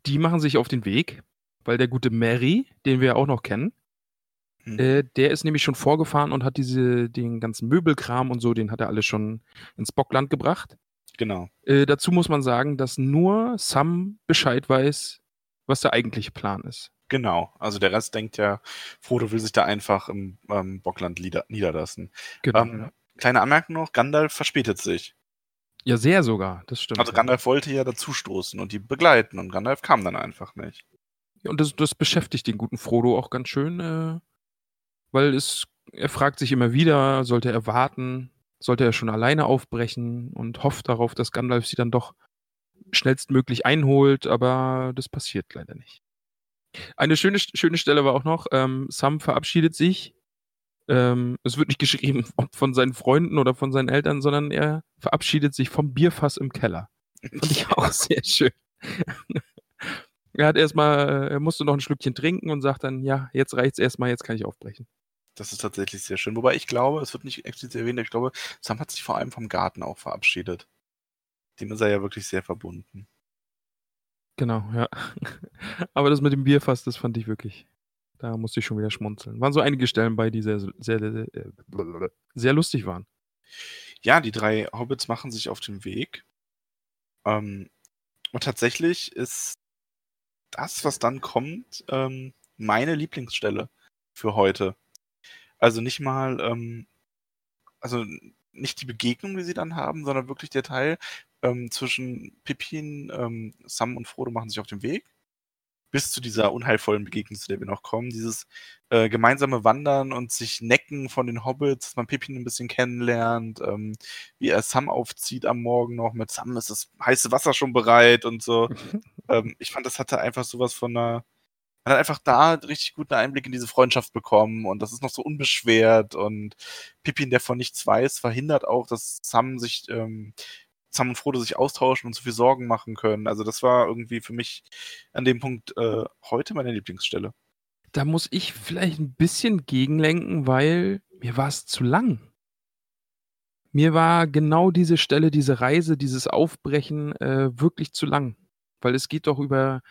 Die machen sich auf den Weg, weil der gute Mary, den wir ja auch noch kennen, Mhm. äh, der ist nämlich schon vorgefahren und hat diese, den ganzen Möbelkram und so, den hat er alles schon ins Bockland gebracht. Genau. Äh, dazu muss man sagen, dass nur Sam Bescheid weiß, was der eigentliche Plan ist. Genau. Also der Rest denkt ja, Frodo will sich da einfach im ähm, Bockland niederlassen. Genau. Ähm, kleine Anmerkung noch, Gandalf verspätet sich. ja, sehr sogar, das stimmt. Also Gandalf wollte ja dazustoßen und die begleiten und Gandalf kam dann einfach nicht. Ja, Und das, das beschäftigt den guten Frodo auch ganz schön, äh, weil es, er fragt sich immer wieder, sollte er warten, sollte er schon alleine aufbrechen und hofft darauf, dass Gandalf sie dann doch schnellstmöglich einholt, aber das passiert leider nicht. Eine schöne, schöne Stelle war auch noch, ähm, Sam verabschiedet sich. Ähm, es wird nicht geschrieben, ob von seinen Freunden oder von seinen Eltern, sondern er verabschiedet sich vom Bierfass im Keller. Fand ich auch sehr schön. er hat erstmal, er musste noch ein Schlückchen trinken und sagt dann, ja, jetzt reicht's erstmal, jetzt kann ich aufbrechen. Das ist tatsächlich sehr schön. Wobei ich glaube, es wird nicht explizit erwähnt, ich glaube, Sam hat sich vor allem vom Garten auch verabschiedet. Dem ist er ja wirklich sehr verbunden. Genau, ja. Aber das mit dem Bierfass, das fand ich wirklich, da musste ich schon wieder schmunzeln. Waren so einige Stellen bei, die sehr, sehr, sehr, äh, sehr lustig waren. Ja, die drei Hobbits machen sich auf den Weg. Ähm, und tatsächlich ist das, was dann kommt, ähm, meine Lieblingsstelle für heute. Also nicht mal, ähm, also nicht die Begegnung, die sie dann haben, sondern wirklich der Teil ähm, zwischen Pippin, ähm, Sam und Frodo machen sich auf den Weg. Bis zu dieser unheilvollen Begegnung, zu der wir noch kommen. Dieses äh, gemeinsame Wandern und sich necken von den Hobbits, dass man Pippin ein bisschen kennenlernt, ähm, wie er Sam aufzieht am Morgen noch. Mit Sam ist das heiße Wasser schon bereit und so. ähm, ich fand, das hatte einfach sowas von einer. Man hat einfach da richtig guten Einblick in diese Freundschaft bekommen und das ist noch so unbeschwert und Pippin, der von nichts weiß, verhindert auch, dass Sam sich, ähm, Sam und Frodo sich austauschen und so viel Sorgen machen können. Also das war irgendwie für mich an dem Punkt äh, heute meine Lieblingsstelle. Da muss ich vielleicht ein bisschen gegenlenken, weil mir war es zu lang. Mir war genau diese Stelle, diese Reise, dieses Aufbrechen äh, wirklich zu lang. Weil es geht doch über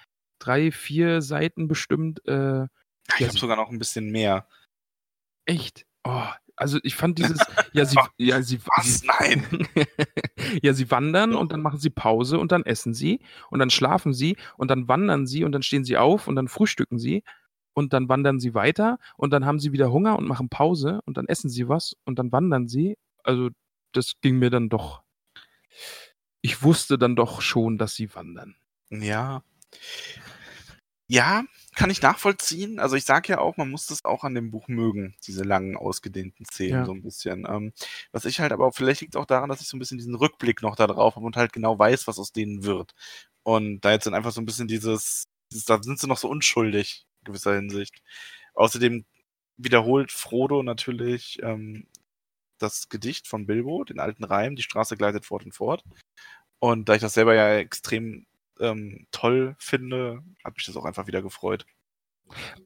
drei, vier Seiten bestimmt. Äh, Ich habe sogar noch ein bisschen mehr. echt. Oh, also ich fand dieses, ja, sie, ja, sie, Was? Nein. ja, sie wandern und dann machen sie Pause und dann essen sie und dann schlafen sie und dann wandern sie und dann stehen sie auf und dann frühstücken sie und dann wandern sie weiter und dann haben sie wieder Hunger und machen Pause und dann essen sie was und dann wandern sie. Also das ging mir dann doch. Ich wusste dann doch schon, dass sie wandern. Ja. Ja, kann ich nachvollziehen. Also ich sage ja auch, man muss das auch an dem Buch mögen, diese langen, ausgedehnten Szenen Ja. so ein bisschen. Ähm, was ich halt aber, vielleicht liegt es auch daran, dass ich so ein bisschen diesen Rückblick noch da drauf habe und halt genau weiß, was aus denen wird. Und da jetzt dann einfach so ein bisschen dieses, dieses da sind sie noch so unschuldig, in gewisser Hinsicht. Außerdem wiederholt Frodo natürlich ähm, das Gedicht von Bilbo, den alten Reim, die Straße gleitet fort und fort. Und da ich das selber ja extrem ähm, toll finde, hat mich das auch einfach wieder gefreut.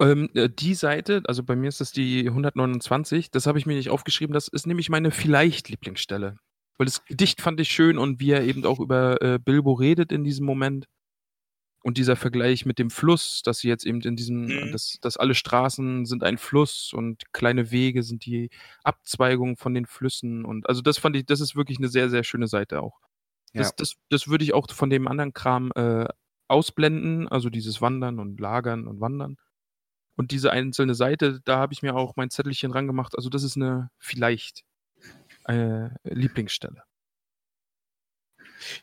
Ähm, äh, die Seite, also bei mir ist das die 129, das habe ich mir nicht aufgeschrieben, das ist nämlich meine vielleicht Lieblingsstelle. Weil das Gedicht fand ich schön und wie er eben auch über äh, Bilbo redet in diesem Moment. Und dieser Vergleich mit dem Fluss, dass sie jetzt eben in diesem, Mhm. dass, dass alle Straßen sind ein Fluss und kleine Wege sind die Abzweigung von den Flüssen. Und also das fand ich, das ist wirklich eine sehr, sehr schöne Seite auch. Das, Ja. das, das würde ich auch von dem anderen Kram äh, ausblenden, also dieses Wandern und Lagern und Wandern. Und diese einzelne Seite, da habe ich mir auch mein Zettelchen rangemacht. Also das ist eine vielleicht äh, Lieblingsstelle.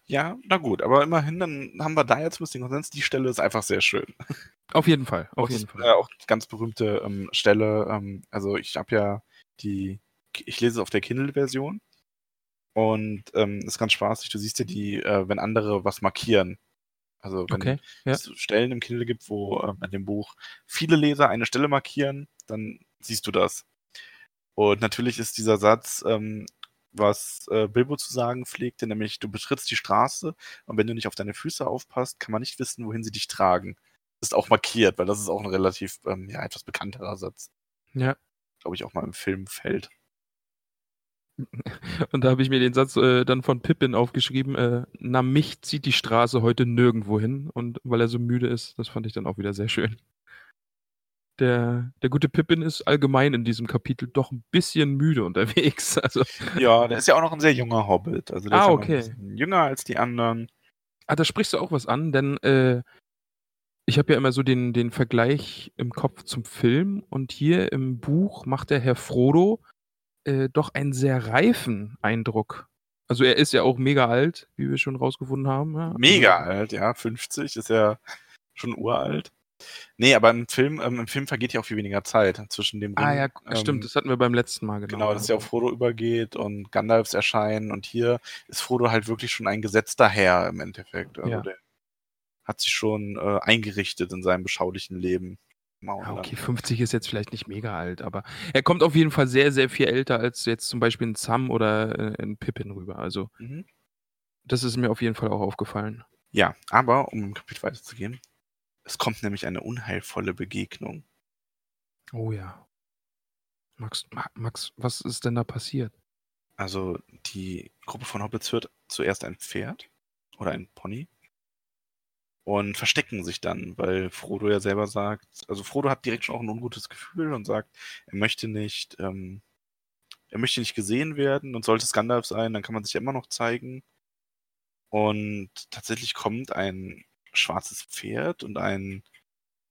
Ja, na gut, aber immerhin, dann haben wir da jetzt ein bisschen Konsens. Die Stelle ist einfach sehr schön. Auf jeden Fall, auf Auch jeden Fall. Äh, auch ganz berühmte ähm, Stelle. Ähm, also ich habe ja die, ich lese es auf der Kindle-Version und ähm, ist ganz spaßig. Du siehst ja die, äh, wenn andere was markieren. Also wenn Okay, ja. es Stellen im Kindle gibt, wo ähm, in dem Buch viele Leser eine Stelle markieren, dann siehst du das. Und natürlich ist dieser Satz, ähm, was äh, Bilbo zu sagen pflegte, nämlich du betrittst die Straße und wenn du nicht auf deine Füße aufpasst, kann man nicht wissen, wohin sie dich tragen. Ist auch markiert, weil das ist auch ein relativ, ähm, ja, etwas bekannterer Satz. Ja. Glaube ich auch mal im Film fällt. Und da habe ich mir den Satz äh, dann von Pippin aufgeschrieben, äh, na mich zieht die Straße heute nirgendwo hin. Und weil er so müde ist, das fand ich dann auch wieder sehr schön. Der, der gute Pippin ist allgemein in diesem Kapitel doch ein bisschen müde unterwegs. Also, Ja, der ist ja auch noch ein sehr junger Hobbit. Also der Ah, ist ja okay. ein bisschen jünger als die anderen. ah, da sprichst du auch was an, denn äh, ich habe ja immer so den, den Vergleich im Kopf zum Film und hier im Buch macht der Herr Frodo äh, doch einen sehr reifen Eindruck. Also er ist ja auch mega alt, wie wir schon rausgefunden haben. Ja? Mega Also, alt, ja, 50 ist ja schon uralt. Nee, aber im Film, ähm, im Film vergeht ja auch viel weniger Zeit zwischen dem Ring. ah ja, ähm, stimmt, das hatten wir beim letzten Mal, genau. Genau, dass ja auf Frodo übergeht und Gandalfs erscheinen und hier ist Frodo halt wirklich schon ein gesetzter Herr im Endeffekt. Also Ja. der hat sich schon äh, eingerichtet in seinem beschaulichen Leben. Ja, Auenland. okay, 50 ist jetzt vielleicht nicht mega alt, aber er kommt auf jeden Fall sehr, sehr viel älter als jetzt zum Beispiel ein Sam oder äh, ein Pippin rüber. Also Mhm. das ist mir auf jeden Fall auch aufgefallen. Ja, aber um im Kapitel weiterzugehen, es kommt nämlich eine unheilvolle Begegnung. Oh ja. Max, Ma- Max, was ist denn da passiert? Also die Gruppe von Hobbits hört zuerst ein Pferd oder ein Pony und verstecken sich dann, weil Frodo ja selber sagt, also Frodo hat direkt schon auch ein ungutes Gefühl und sagt, er möchte nicht, ähm, er möchte nicht gesehen werden und sollte es Gandalf sein, dann kann man sich ja immer noch zeigen. Und tatsächlich kommt ein schwarzes Pferd und ein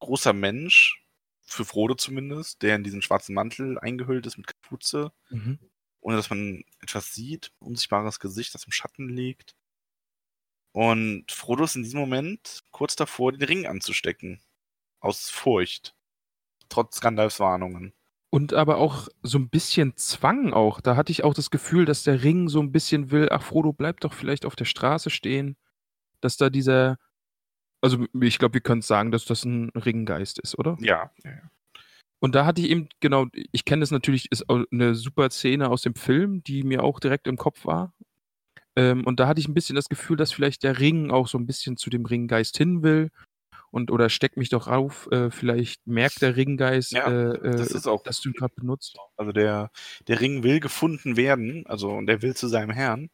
großer Mensch, für Frodo zumindest, der in diesen schwarzen Mantel eingehüllt ist mit Kapuze Mhm. ohne dass man etwas sieht, unsichtbares Gesicht, das im Schatten liegt. Und Frodo ist in diesem Moment kurz davor, den Ring anzustecken. Aus Furcht. Trotz Gandalfs Warnungen. Und aber auch so ein bisschen Zwang auch. Da hatte ich auch das Gefühl, dass der Ring so ein bisschen will, ach Frodo, bleib doch vielleicht auf der Straße stehen. Dass da dieser, also ich glaube, wir können sagen, dass das ein Ringgeist ist, oder? Ja. Und da hatte ich eben, genau, ich kenne das natürlich, ist eine super Szene aus dem Film, die mir auch direkt im Kopf war. Ähm, und da hatte ich ein bisschen das Gefühl, dass vielleicht der Ring auch so ein bisschen zu dem Ringgeist hin will. Und oder steck mich doch auf, äh, vielleicht merkt der Ringgeist, Ja, äh, äh, das ist auch- dass du ihn gerade benutzt. Also der, der Ring will gefunden werden, also und der will zu seinem Herrn.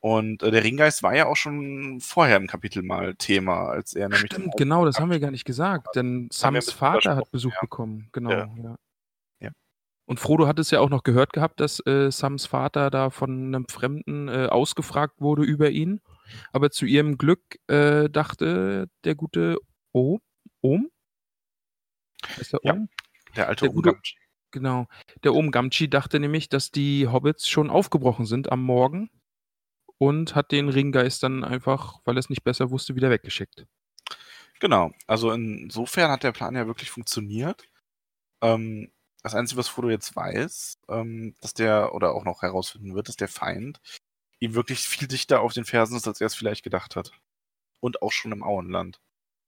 Und äh, der Ringgeist war ja auch schon vorher im Kapitel mal Thema, als er nämlich. Stimmt, genau, das haben wir gar nicht gesagt, denn Sams Vater hat Besuch ja. bekommen, genau, ja. Ja. Und Frodo hat es ja auch noch gehört gehabt, dass äh, Sams Vater da von einem Fremden äh, ausgefragt wurde über ihn. Aber zu ihrem Glück äh, dachte der gute O, Ohm? Ist der Ja. Ohm? Der alte Der gute-. Genau. Der Ohm Gamgee dachte nämlich, dass die Hobbits schon aufgebrochen sind am Morgen und hat den Ringgeist dann einfach, weil er es nicht besser wusste, wieder weggeschickt. Genau, also insofern hat der Plan ja wirklich funktioniert. Ähm, das Einzige, was Frodo jetzt weiß, ähm, dass der, oder auch noch herausfinden wird, dass der Feind ihm wirklich viel dichter auf den Fersen ist, als er es vielleicht gedacht hat. Und auch schon im Auenland.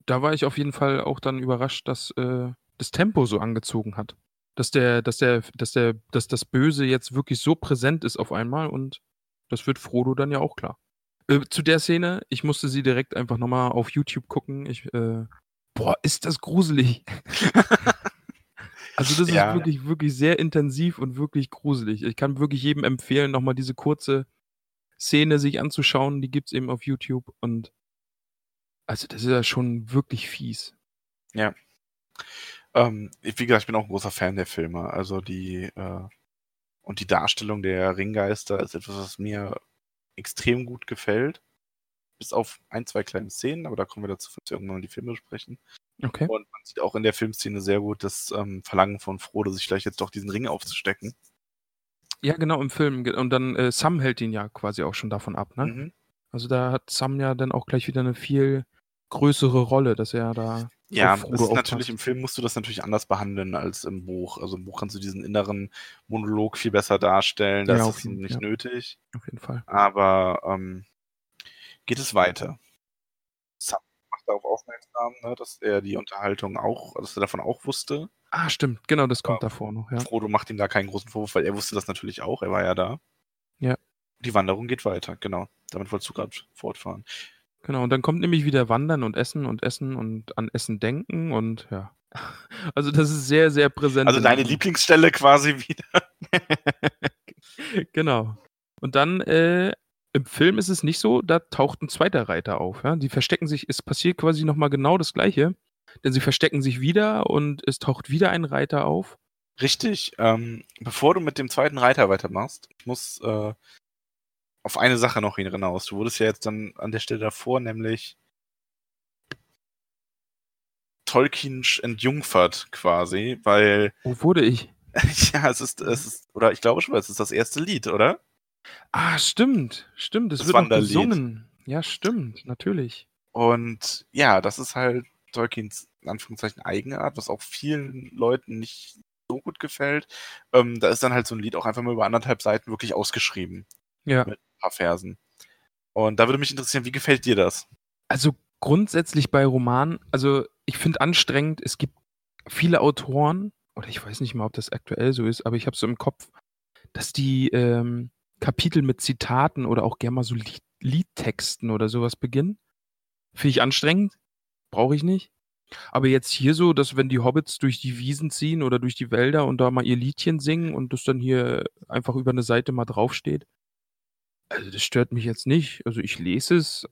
da war ich auf jeden Fall auch dann überrascht, dass äh, das Tempo so angezogen hat. Dass der, dass der, dass der, dass das Böse jetzt wirklich so präsent ist auf einmal und das wird Frodo dann ja auch klar. Äh, zu der Szene, ich musste sie direkt einfach nochmal auf YouTube gucken. Ich, äh, boah, ist das gruselig. also das Ja. ist wirklich, wirklich sehr intensiv und wirklich gruselig. Ich kann wirklich jedem empfehlen, nochmal diese kurze Szene sich anzuschauen. Die gibt's eben auf YouTube und also das ist ja schon wirklich fies. Ähm, ich- wie gesagt, ich bin auch ein großer Fan der Filme. Also die äh, und die Darstellung der Ringgeister ist etwas, was mir extrem gut gefällt. Bis auf ein, zwei kleine Szenen, aber da kommen wir dazu, wenn wir irgendwann die Filme besprechen. Okay. Und man sieht auch in der Filmszene sehr gut das ähm, Verlangen von Frodo, sich vielleicht jetzt doch diesen Ring aufzustecken. Ja, genau, im Film. Und dann äh, Sam hält ihn ja quasi auch schon davon ab, ne? Mhm. Also da hat Sam ja dann auch gleich wieder eine viel größere Rolle, dass er da. Ja, das ist natürlich im Film musst du das natürlich anders behandeln als im Buch. Also im Buch kannst du diesen inneren Monolog viel besser darstellen. Da Ja, ist jeden- nicht ja. nötig. Auf jeden Fall. Aber ähm, geht es weiter? Darauf aufmerksam, ne, dass er die Unterhaltung auch, dass er davon auch wusste. Ah, stimmt, genau, das kommt Ja. davor noch, ja. Frodo macht ihm da keinen großen Vorwurf, weil er wusste das natürlich auch. Er war ja da. Ja. Die Wanderung geht weiter, genau. Damit wolltest du gerade fortfahren. Genau, und dann kommt nämlich wieder Wandern und Essen und Essen und an Essen denken und ja. Also das ist sehr, sehr präsent. Also in deine Lieblingsstelle quasi wieder. genau. Und dann äh, im Film ist es nicht so, da taucht ein zweiter Reiter auf. Ja? Die verstecken sich, es passiert quasi nochmal genau das Gleiche. Denn sie verstecken sich wieder und es taucht wieder ein Reiter auf. Richtig. Ähm, bevor du mit dem zweiten Reiter weitermachst, ich muss äh, auf eine Sache noch hinaus. Du wurdest ja jetzt dann an der Stelle davor, nämlich Tolkien entjungfert quasi, weil Wo wurde ich? ja, es ist, es ist, oder ich glaube schon, es ist das erste Lied, oder? Ah, stimmt, stimmt, es Das wird Wanderlied. gesungen. Ja, stimmt, natürlich. Und ja, das ist halt Tolkiens in Anführungszeichen Eigenart, was auch vielen Leuten nicht so gut gefällt. Ähm, da ist dann halt so ein Lied auch einfach mal über anderthalb Seiten wirklich ausgeschrieben. Ja. Mit ein paar Versen. Und da würde mich interessieren, wie gefällt dir das? Also grundsätzlich bei Romanen, also ich finde anstrengend, es gibt viele Autoren, oder ich weiß nicht mal, ob das aktuell so ist, aber ich habe so im Kopf, dass die ähm, Kapitel mit Zitaten oder auch gerne mal so Lied Liedtexten oder sowas beginnen. Finde ich anstrengend, brauche ich nicht. Aber jetzt hier so, dass wenn die Hobbits durch die Wiesen ziehen oder durch die Wälder und da mal ihr Liedchen singen und das dann hier einfach über eine Seite mal draufsteht, also das stört mich jetzt nicht. Also ich lese es,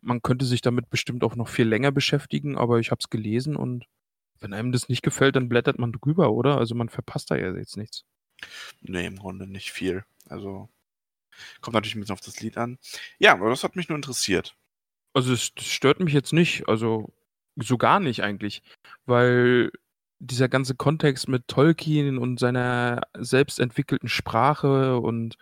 man könnte sich damit bestimmt auch noch viel länger beschäftigen, aber ich habe es gelesen und wenn einem das nicht gefällt, dann blättert man drüber, oder? Also man verpasst da ja jetzt nichts. Nee, im Grunde nicht viel. Also kommt natürlich ein bisschen auf das Lied an. Ja, aber das hat mich nur interessiert. Also es stört mich jetzt nicht, also so gar nicht eigentlich, weil dieser ganze Kontext mit Tolkien und seiner selbst entwickelten Sprache und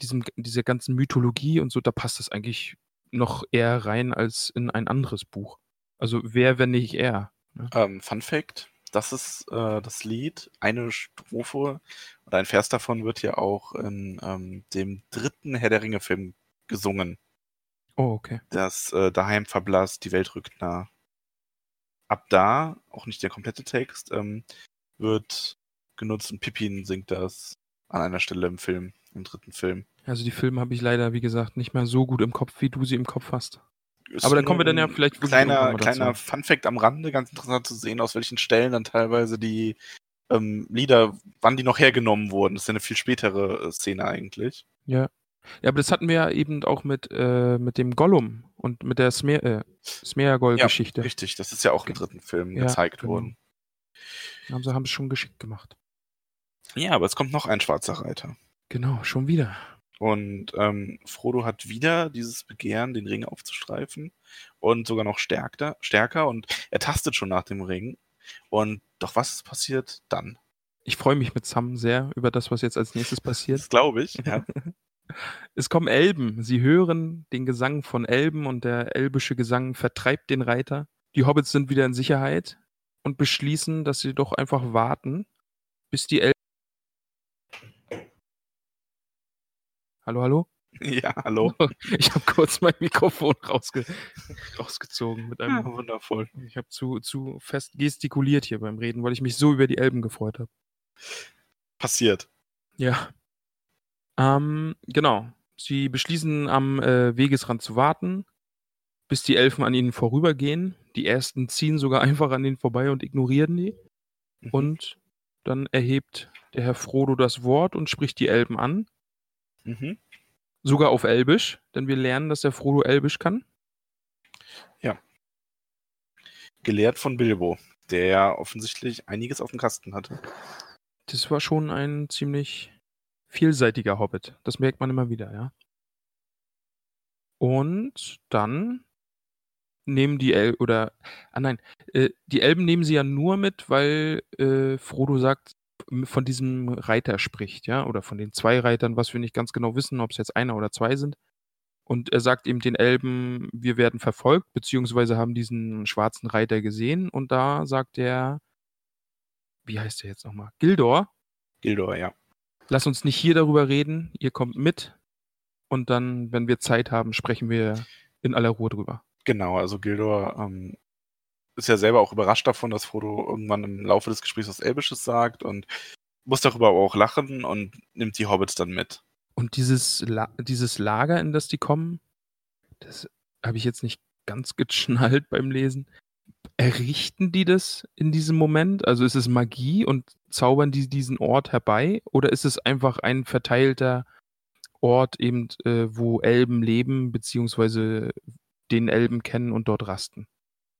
diesem, dieser ganzen Mythologie und so, da passt das eigentlich noch eher rein als in ein anderes Buch. Also wer, wenn nicht er? Ne? Ähm, Fun Fact: Das ist äh, das Lied. Eine Strophe oder ein Vers davon wird ja auch in ähm, dem dritten Herr der Ringe-Film gesungen. Oh, okay. Das äh, Daheim verblasst, die Welt rückt nah. Ab da, auch nicht der komplette Text, ähm, wird genutzt und Pippin singt das an einer Stelle im Film, im dritten Film. Also die Filme habe ich leider, wie gesagt, nicht mehr so gut im Kopf, wie du sie im Kopf hast. Aber da kommen wir dann ja ein vielleicht kleiner, kleiner Fun-Fact am Rande, ganz interessant zu sehen, aus welchen Stellen dann teilweise die ähm, Lieder, wann die noch hergenommen wurden. Das ist ja eine viel spätere äh, Szene eigentlich. Ja. Ja, aber das hatten wir ja eben auch mit, äh, mit dem Gollum und mit der Smer äh, Smeagol-Geschichte. Richtig, das ist ja auch im dritten Film Ja, gezeigt genau. worden. haben sie haben es schon geschickt gemacht. Ja, aber es kommt noch ein schwarzer Reiter. Genau, schon wieder. Und ähm, Frodo hat wieder dieses Begehren, den Ring aufzustreifen und sogar noch stärker, stärker und er tastet schon nach dem Ring. Und doch was passiert dann? Ich freue mich mit Sam sehr über das, was jetzt als nächstes passiert. Das glaube ich. Ja. Es kommen Elben. Sie hören den Gesang von Elben und der elbische Gesang vertreibt den Reiter. Die Hobbits sind wieder in Sicherheit und beschließen, dass sie doch einfach warten, bis die Elben. Hallo, hallo? ja, hallo. Ich habe kurz mein Mikrofon rausge rausgezogen mit Ja, einem. wundervoll. Ich habe zu, zu fest gestikuliert hier beim Reden, weil ich mich so über die Elben gefreut habe. Passiert. Ja. Ähm, genau. Sie beschließen, am äh, Wegesrand zu warten, bis die Elfen an ihnen vorübergehen. Die ersten ziehen sogar einfach an ihnen vorbei und ignorieren die. Mhm. Und dann erhebt der Herr Frodo das Wort und spricht die Elben an. Mhm. Sogar auf Elbisch, denn wir lernen, dass der Frodo Elbisch kann. Gelehrt von Bilbo, der ja offensichtlich einiges auf dem Kasten hatte. Das war schon ein ziemlich vielseitiger Hobbit. Das merkt man immer wieder, ja. Und dann nehmen die El oder ah nein, äh, die Elben nehmen sie ja nur mit, weil äh, Frodo sagt, von diesem Reiter spricht, ja, oder von den zwei Reitern, was wir nicht ganz genau wissen, ob es jetzt einer oder zwei sind. Und er sagt eben den Elben, wir werden verfolgt, beziehungsweise haben diesen schwarzen Reiter gesehen. Und da sagt er, wie heißt der jetzt nochmal? Gildor, Gildor, ja. lass uns nicht hier darüber reden, ihr kommt mit. Und dann, wenn wir Zeit haben, sprechen wir in aller Ruhe drüber. Genau, also Gildor ähm, ist ja selber auch überrascht davon, dass Frodo irgendwann im Laufe des Gesprächs was Elbisches sagt und muss darüber aber auch lachen und nimmt die Hobbits dann mit. Und dieses, La dieses Lager, in das die kommen, das habe ich jetzt nicht ganz geschnallt beim Lesen. Errichten die das in diesem Moment? Also ist es Magie und zaubern die diesen Ort herbei? Oder ist es einfach ein verteilter Ort, eben, äh, wo Elben leben, beziehungsweise den Elben kennen und dort rasten?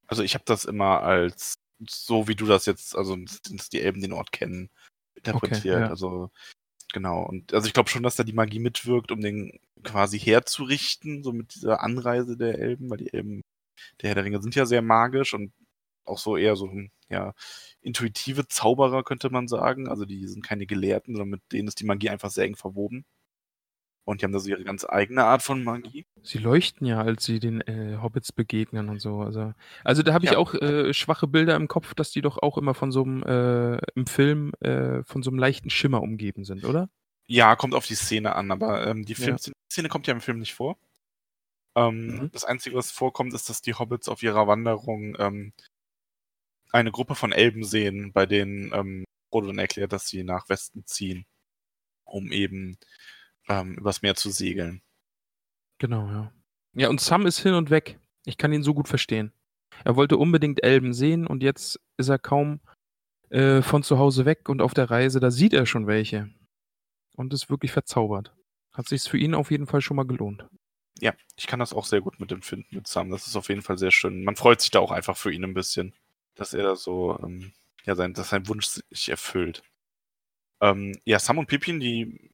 Also ich habe das immer als so wie du das jetzt, also dass die Elben den Ort kennen, interpretiert. ja. Also genau. Und also ich glaube schon, dass da die Magie mitwirkt, um den quasi herzurichten, so mit dieser Anreise der Elben, weil die Elben der Herr der Ringe sind ja sehr magisch und auch so eher so ja intuitive Zauberer könnte man sagen. Also die sind keine Gelehrten, sondern mit denen ist die Magie einfach sehr eng verwoben. Und die haben da so ihre ganz eigene Art von Magie. Sie leuchten ja, als sie den äh, Hobbits begegnen und so. Also, also da habe ich Ja. auch äh, schwache Bilder im Kopf, dass die doch auch immer von so einem, äh, im Film, äh, von so einem leichten Schimmer umgeben sind, oder? Ja, kommt auf die Szene an, aber ähm, die Ja. Filmszene Szene kommt ja im Film nicht vor. Ähm, Mhm. Das Einzige, was vorkommt, ist, dass die Hobbits auf ihrer Wanderung ähm, eine Gruppe von Elben sehen, bei denen ähm, Frodo erklärt, dass sie nach Westen ziehen, um eben ähm, übers Meer zu segeln. Genau, ja. Ja, und Sam ist hin und weg. Ich kann ihn so gut verstehen. Er wollte unbedingt Elben sehen und jetzt ist er kaum äh, von zu Hause weg und auf der Reise, da sieht er schon welche. Und ist wirklich verzaubert. Hat sich's für ihn auf jeden Fall schon mal gelohnt. Ja, ich kann das auch sehr gut mitempfinden mit Sam. Das ist auf jeden Fall sehr schön. Man freut sich da auch einfach für ihn ein bisschen, dass er da so, ähm, ja, sein, dass sein Wunsch sich erfüllt. Ähm, ja, Sam und Pippin, die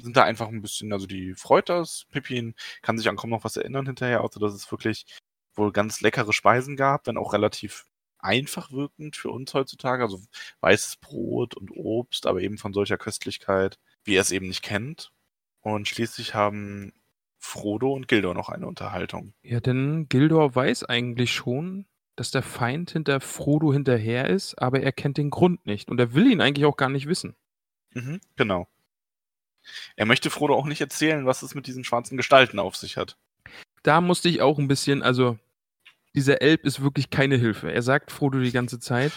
sind da einfach ein bisschen, also die freut das. Pippin kann sich an kaum noch was erinnern hinterher, außer dass es wirklich wohl ganz leckere Speisen gab, wenn auch relativ einfach wirkend für uns heutzutage. Also weißes Brot und Obst, aber eben von solcher Köstlichkeit, wie er es eben nicht kennt. Und schließlich haben Frodo und Gildor noch eine Unterhaltung. Ja, denn Gildor weiß eigentlich schon, dass der Feind hinter Frodo hinterher ist, aber er kennt den Grund nicht und er will ihn eigentlich auch gar nicht wissen. Mhm, genau. Er möchte Frodo auch nicht erzählen, was es mit diesen schwarzen Gestalten auf sich hat. Da musste ich auch ein bisschen, also dieser Elb ist wirklich keine Hilfe. Er sagt Frodo die ganze Zeit,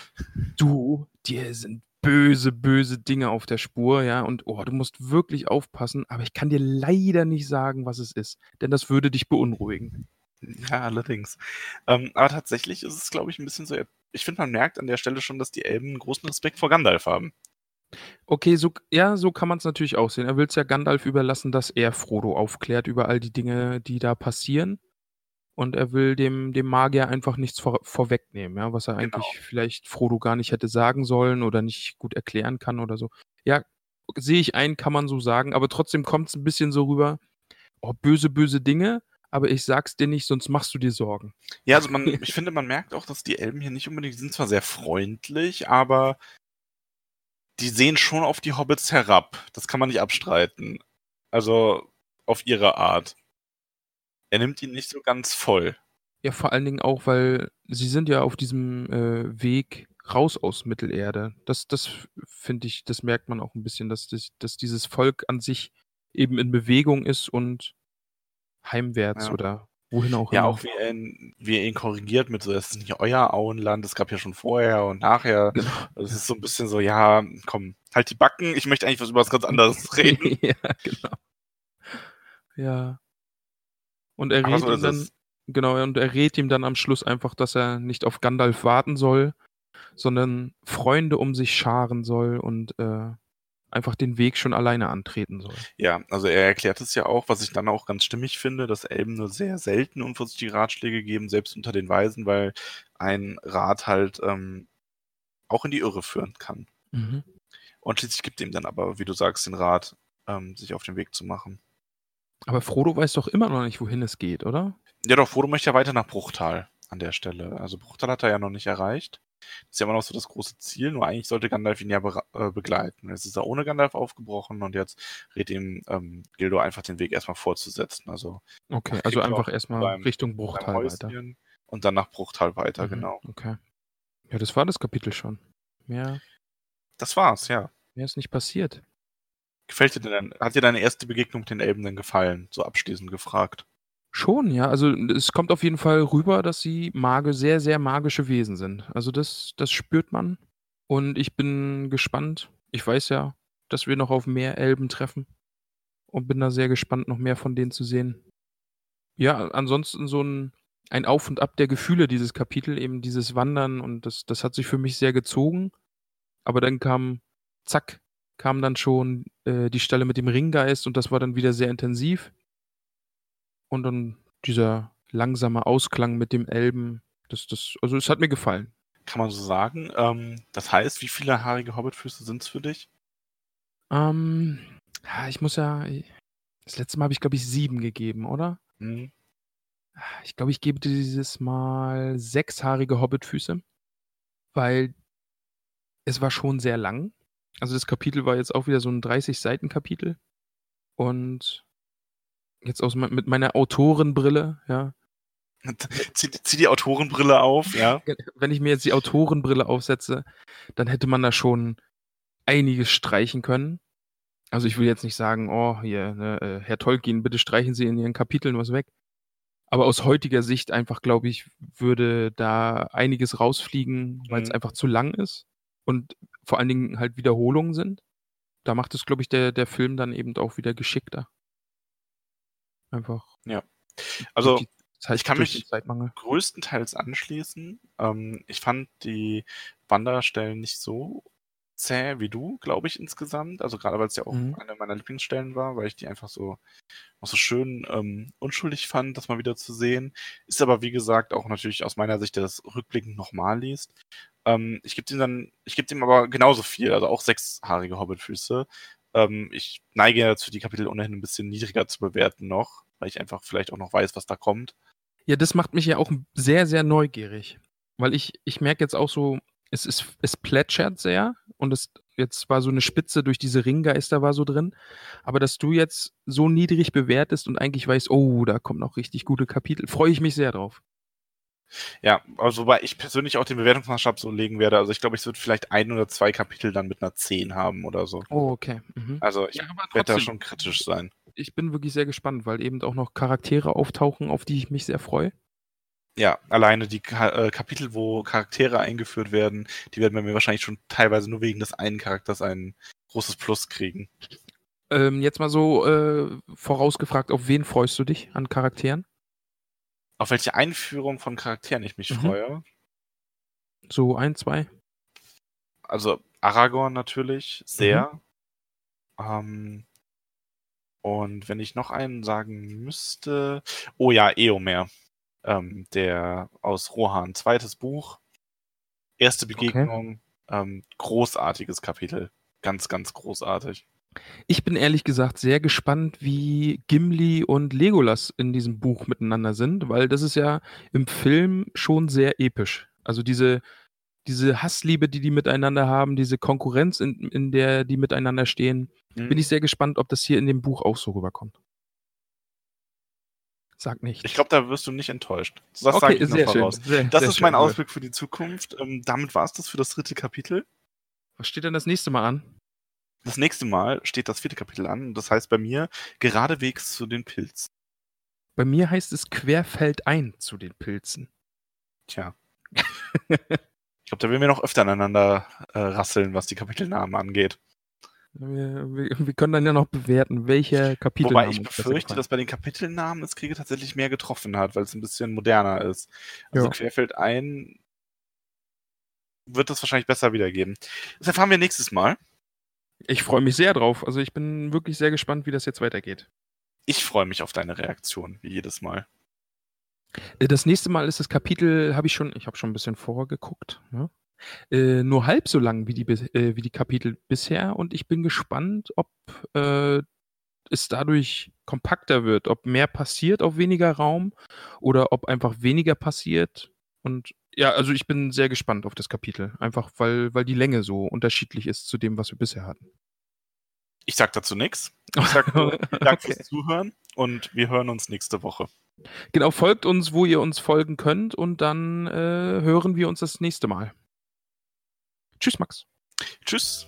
du, dir sind böse, böse Dinge auf der Spur, ja, und oh, du musst wirklich aufpassen, aber ich kann dir leider nicht sagen, was es ist, denn das würde dich beunruhigen. Ja, allerdings. Ähm, aber tatsächlich ist es, glaube ich, ein bisschen so. Ich finde, man merkt an der Stelle schon, dass die Elben großen Respekt vor Gandalf haben. Okay, so, ja, so kann man es natürlich auch sehen. Er will es ja Gandalf überlassen, dass er Frodo aufklärt über all die Dinge, die da passieren. Und er will dem, dem Magier einfach nichts vor, vorwegnehmen, ja, was er Genau. eigentlich vielleicht Frodo gar nicht hätte sagen sollen oder nicht gut erklären kann oder so. Ja, sehe ich ein, kann man so sagen, aber trotzdem kommt es ein bisschen so rüber, oh, böse, böse Dinge, aber ich sag's dir nicht, sonst machst du dir Sorgen. Ja, also man, ich finde, man merkt auch, dass die Elben hier nicht unbedingt, die sind zwar sehr freundlich, aber die sehen schon auf die Hobbits herab. Das kann man nicht abstreiten. Also auf ihre Art. Er nimmt ihn nicht so ganz voll. Ja, vor allen Dingen auch, weil sie sind ja auf diesem äh, Weg raus aus Mittelerde. Das, das finde ich, das merkt man auch ein bisschen, dass, das, dass dieses Volk an sich eben in Bewegung ist und heimwärts Ja. oder Wohin auch Ja, immer. auch wie er ihn, wie er ihn korrigiert mit so, das ist nicht euer Auenland, das gab ja schon vorher und nachher. Genau. Das ist so ein bisschen so, ja, komm, halt die Backen, ich möchte eigentlich was über was ganz anderes reden. ja, genau. Ja. Und er rät so ihm dann, es. genau, und er rät ihm dann am Schluss einfach, dass er nicht auf Gandalf warten soll, sondern Freunde um sich scharen soll und äh, einfach den Weg schon alleine antreten soll. Ja, also er erklärt es ja auch, was ich dann auch ganz stimmig finde, dass Elben nur sehr selten unvorsichtige Ratschläge geben, selbst unter den Weisen, weil ein Rat halt ähm, auch in die Irre führen kann. Mhm. Und schließlich gibt ihm dann aber, wie du sagst, den Rat, ähm, sich auf den Weg zu machen. Aber Frodo weiß doch immer noch nicht, wohin es geht, oder? Ja, doch, Frodo möchte ja weiter nach Bruchtal an der Stelle. Also Bruchtal hat er ja noch nicht erreicht. Das ist ja immer noch so das große Ziel, nur eigentlich sollte Gandalf ihn ja bera- äh, begleiten. Jetzt ist er ohne Gandalf aufgebrochen und jetzt rät ihm ähm, Gildo einfach den Weg erstmal fortzusetzen. Also Okay, also einfach erstmal beim- Richtung beim Bruchteil weiter. Und dann nach Bruchtal weiter, Mhm, genau. Okay. Ja, das war das Kapitel schon. Mehr, Das war's, ja. mehr ist nicht passiert. Gefällt dir denn, hat dir deine erste Begegnung mit den Elben denn gefallen? So abschließend gefragt. Schon, ja. Also es kommt auf jeden Fall rüber, dass sie Mage, sehr, sehr magische Wesen sind. Also das, das spürt man. Und ich bin gespannt. Ich weiß ja, dass wir noch auf mehr Elben treffen. Und bin da sehr gespannt, noch mehr von denen zu sehen. Ja, ansonsten so ein, ein Auf und Ab der Gefühle, dieses Kapitel, eben dieses Wandern. Und das, das hat sich für mich sehr gezogen. Aber dann kam, zack, kam dann schon äh, die Stelle mit dem Ringgeist und das war dann wieder sehr intensiv. Und dann dieser langsame Ausklang mit dem Elben, das, das, also es hat mir gefallen. Kann man so sagen. Ähm, das heißt, wie viele haarige Hobbitfüße sind's für dich? Ähm, ich muss ja, das letzte Mal habe ich, glaube ich, sieben gegeben, oder? Hm? Ich glaube, ich gebe dieses Mal sechshaarige Hobbitfüße, weil es war schon sehr lang. Also das Kapitel war jetzt auch wieder so ein 30-Seiten-Kapitel. Und jetzt aus, mit meiner Autorenbrille, ja, Zieh, zieh die Autorenbrille auf, ja. wenn ich mir jetzt die Autorenbrille aufsetze, dann hätte man da schon einiges streichen können. Also ich will jetzt nicht sagen, oh, hier, ne, äh, Herr Tolkien, bitte streichen Sie in Ihren Kapiteln was weg. Aber aus heutiger Sicht einfach, glaube ich, würde da einiges rausfliegen, weil es Mhm. einfach zu lang ist und vor allen Dingen halt Wiederholungen sind. Da macht es, glaube ich, der, der Film dann eben auch wieder geschickter. Einfach. Also, durch die Zeit, ich kann mich- größtenteils anschließen. Ähm, ich fand die Wanderstellen nicht so zäh wie du, glaube ich, insgesamt. Also gerade weil es ja auch Mhm. eine meiner Lieblingsstellen war, weil ich die einfach so auch so schön ähm, unschuldig fand, das mal wieder zu sehen. Ist aber, wie gesagt, auch natürlich aus meiner Sicht, der das rückblickend nochmal liest. Ähm, ich gebe dem dann, ich gebe dem aber genauso viel, also auch sechshaarige Hobbitfüße. Ähm, ich neige dazu, die Kapitel ohnehin ein bisschen niedriger zu bewerten noch, weil ich einfach vielleicht auch noch weiß, was da kommt. Ja, das macht mich ja auch sehr, sehr neugierig. Weil ich, ich merke jetzt auch so, es, ist, es plätschert sehr und es jetzt war so eine Spitze durch diese Ringgeister war so drin. Aber dass du jetzt so niedrig bewertest und eigentlich weißt, oh, da kommt noch richtig gute Kapitel, freue ich mich sehr drauf. Ja, also wobei ich persönlich auch den Bewertungsmaßstab so legen werde. Also ich glaube, ich würde vielleicht ein oder zwei Kapitel dann mit einer 10 haben oder so. Oh, okay. Mhm. Also ich Ja, werde da schon kritisch sein. Ich bin wirklich sehr gespannt, weil eben auch noch Charaktere auftauchen, auf die ich mich sehr freue. Ja, alleine die Ka äh, Kapitel, wo Charaktere eingeführt werden, die werden bei mir wahrscheinlich schon teilweise nur wegen des einen Charakters ein großes Plus kriegen. Ähm, jetzt mal so äh, vorausgefragt, auf wen freust du dich an Charakteren? Auf welche Einführung von Charakteren ich mich Mhm. freue. So ein, zwei? Also Aragorn natürlich, sehr. Mhm. Ähm, und wenn ich noch einen sagen müsste, oh ja, Eomer, ähm, der aus Rohan, zweites Buch, erste Begegnung, ähm, großartiges Kapitel, ganz, ganz großartig. Ich bin ehrlich gesagt sehr gespannt, wie Gimli und Legolas in diesem Buch miteinander sind, weil das ist ja im Film schon sehr episch. Also diese, diese Hassliebe, die die miteinander haben, diese Konkurrenz, in, in der die miteinander stehen, bin ich sehr gespannt, ob das hier in dem Buch auch so rüberkommt. Sag nicht. Ich glaube, da wirst du nicht enttäuscht. Das sage ich noch voraus. Sehr, Das sehr ist mein schön. Ausblick für die Zukunft. Ähm, damit war es das für das dritte Kapitel. Was steht denn das nächste Mal an? Das nächste Mal steht das vierte Kapitel an. und Das heißt bei mir geradewegs zu den Pilzen. Bei mir heißt es querfeldein zu den Pilzen. Tja. ich glaube, da werden wir noch öfter aneinander äh, rasseln, was die Kapitelnamen angeht. Wir, wir, wir, können dann ja noch bewerten, welche Kapitel. Wobei ich befürchte, dass bei den Kapitelnamen das Kriege tatsächlich mehr getroffen hat, weil es ein bisschen moderner ist. Also ja. querfeldein wird das wahrscheinlich besser wiedergeben. Das erfahren wir nächstes Mal. Ich freue mich sehr drauf. Also ich bin wirklich sehr gespannt, wie das jetzt weitergeht. Ich freue mich auf deine Reaktion, wie jedes Mal. Äh, das nächste Mal ist das Kapitel, habe ich schon, ich habe schon ein bisschen vorgeguckt, ne? äh, nur halb so lang wie die, äh, wie die Kapitel bisher und ich bin gespannt, ob äh, es dadurch kompakter wird, ob mehr passiert auf weniger Raum oder ob einfach weniger passiert. Und ja, also ich bin sehr gespannt auf das Kapitel, einfach weil, weil die Länge so unterschiedlich ist zu dem, was wir bisher hatten. Ich sag dazu nichts. Ich sag nur Dank okay. fürs Zuhören und wir hören uns nächste Woche. Genau, folgt uns, wo ihr uns folgen könnt und dann äh, hören wir uns das nächste Mal. Tschüss, Max. Tschüss.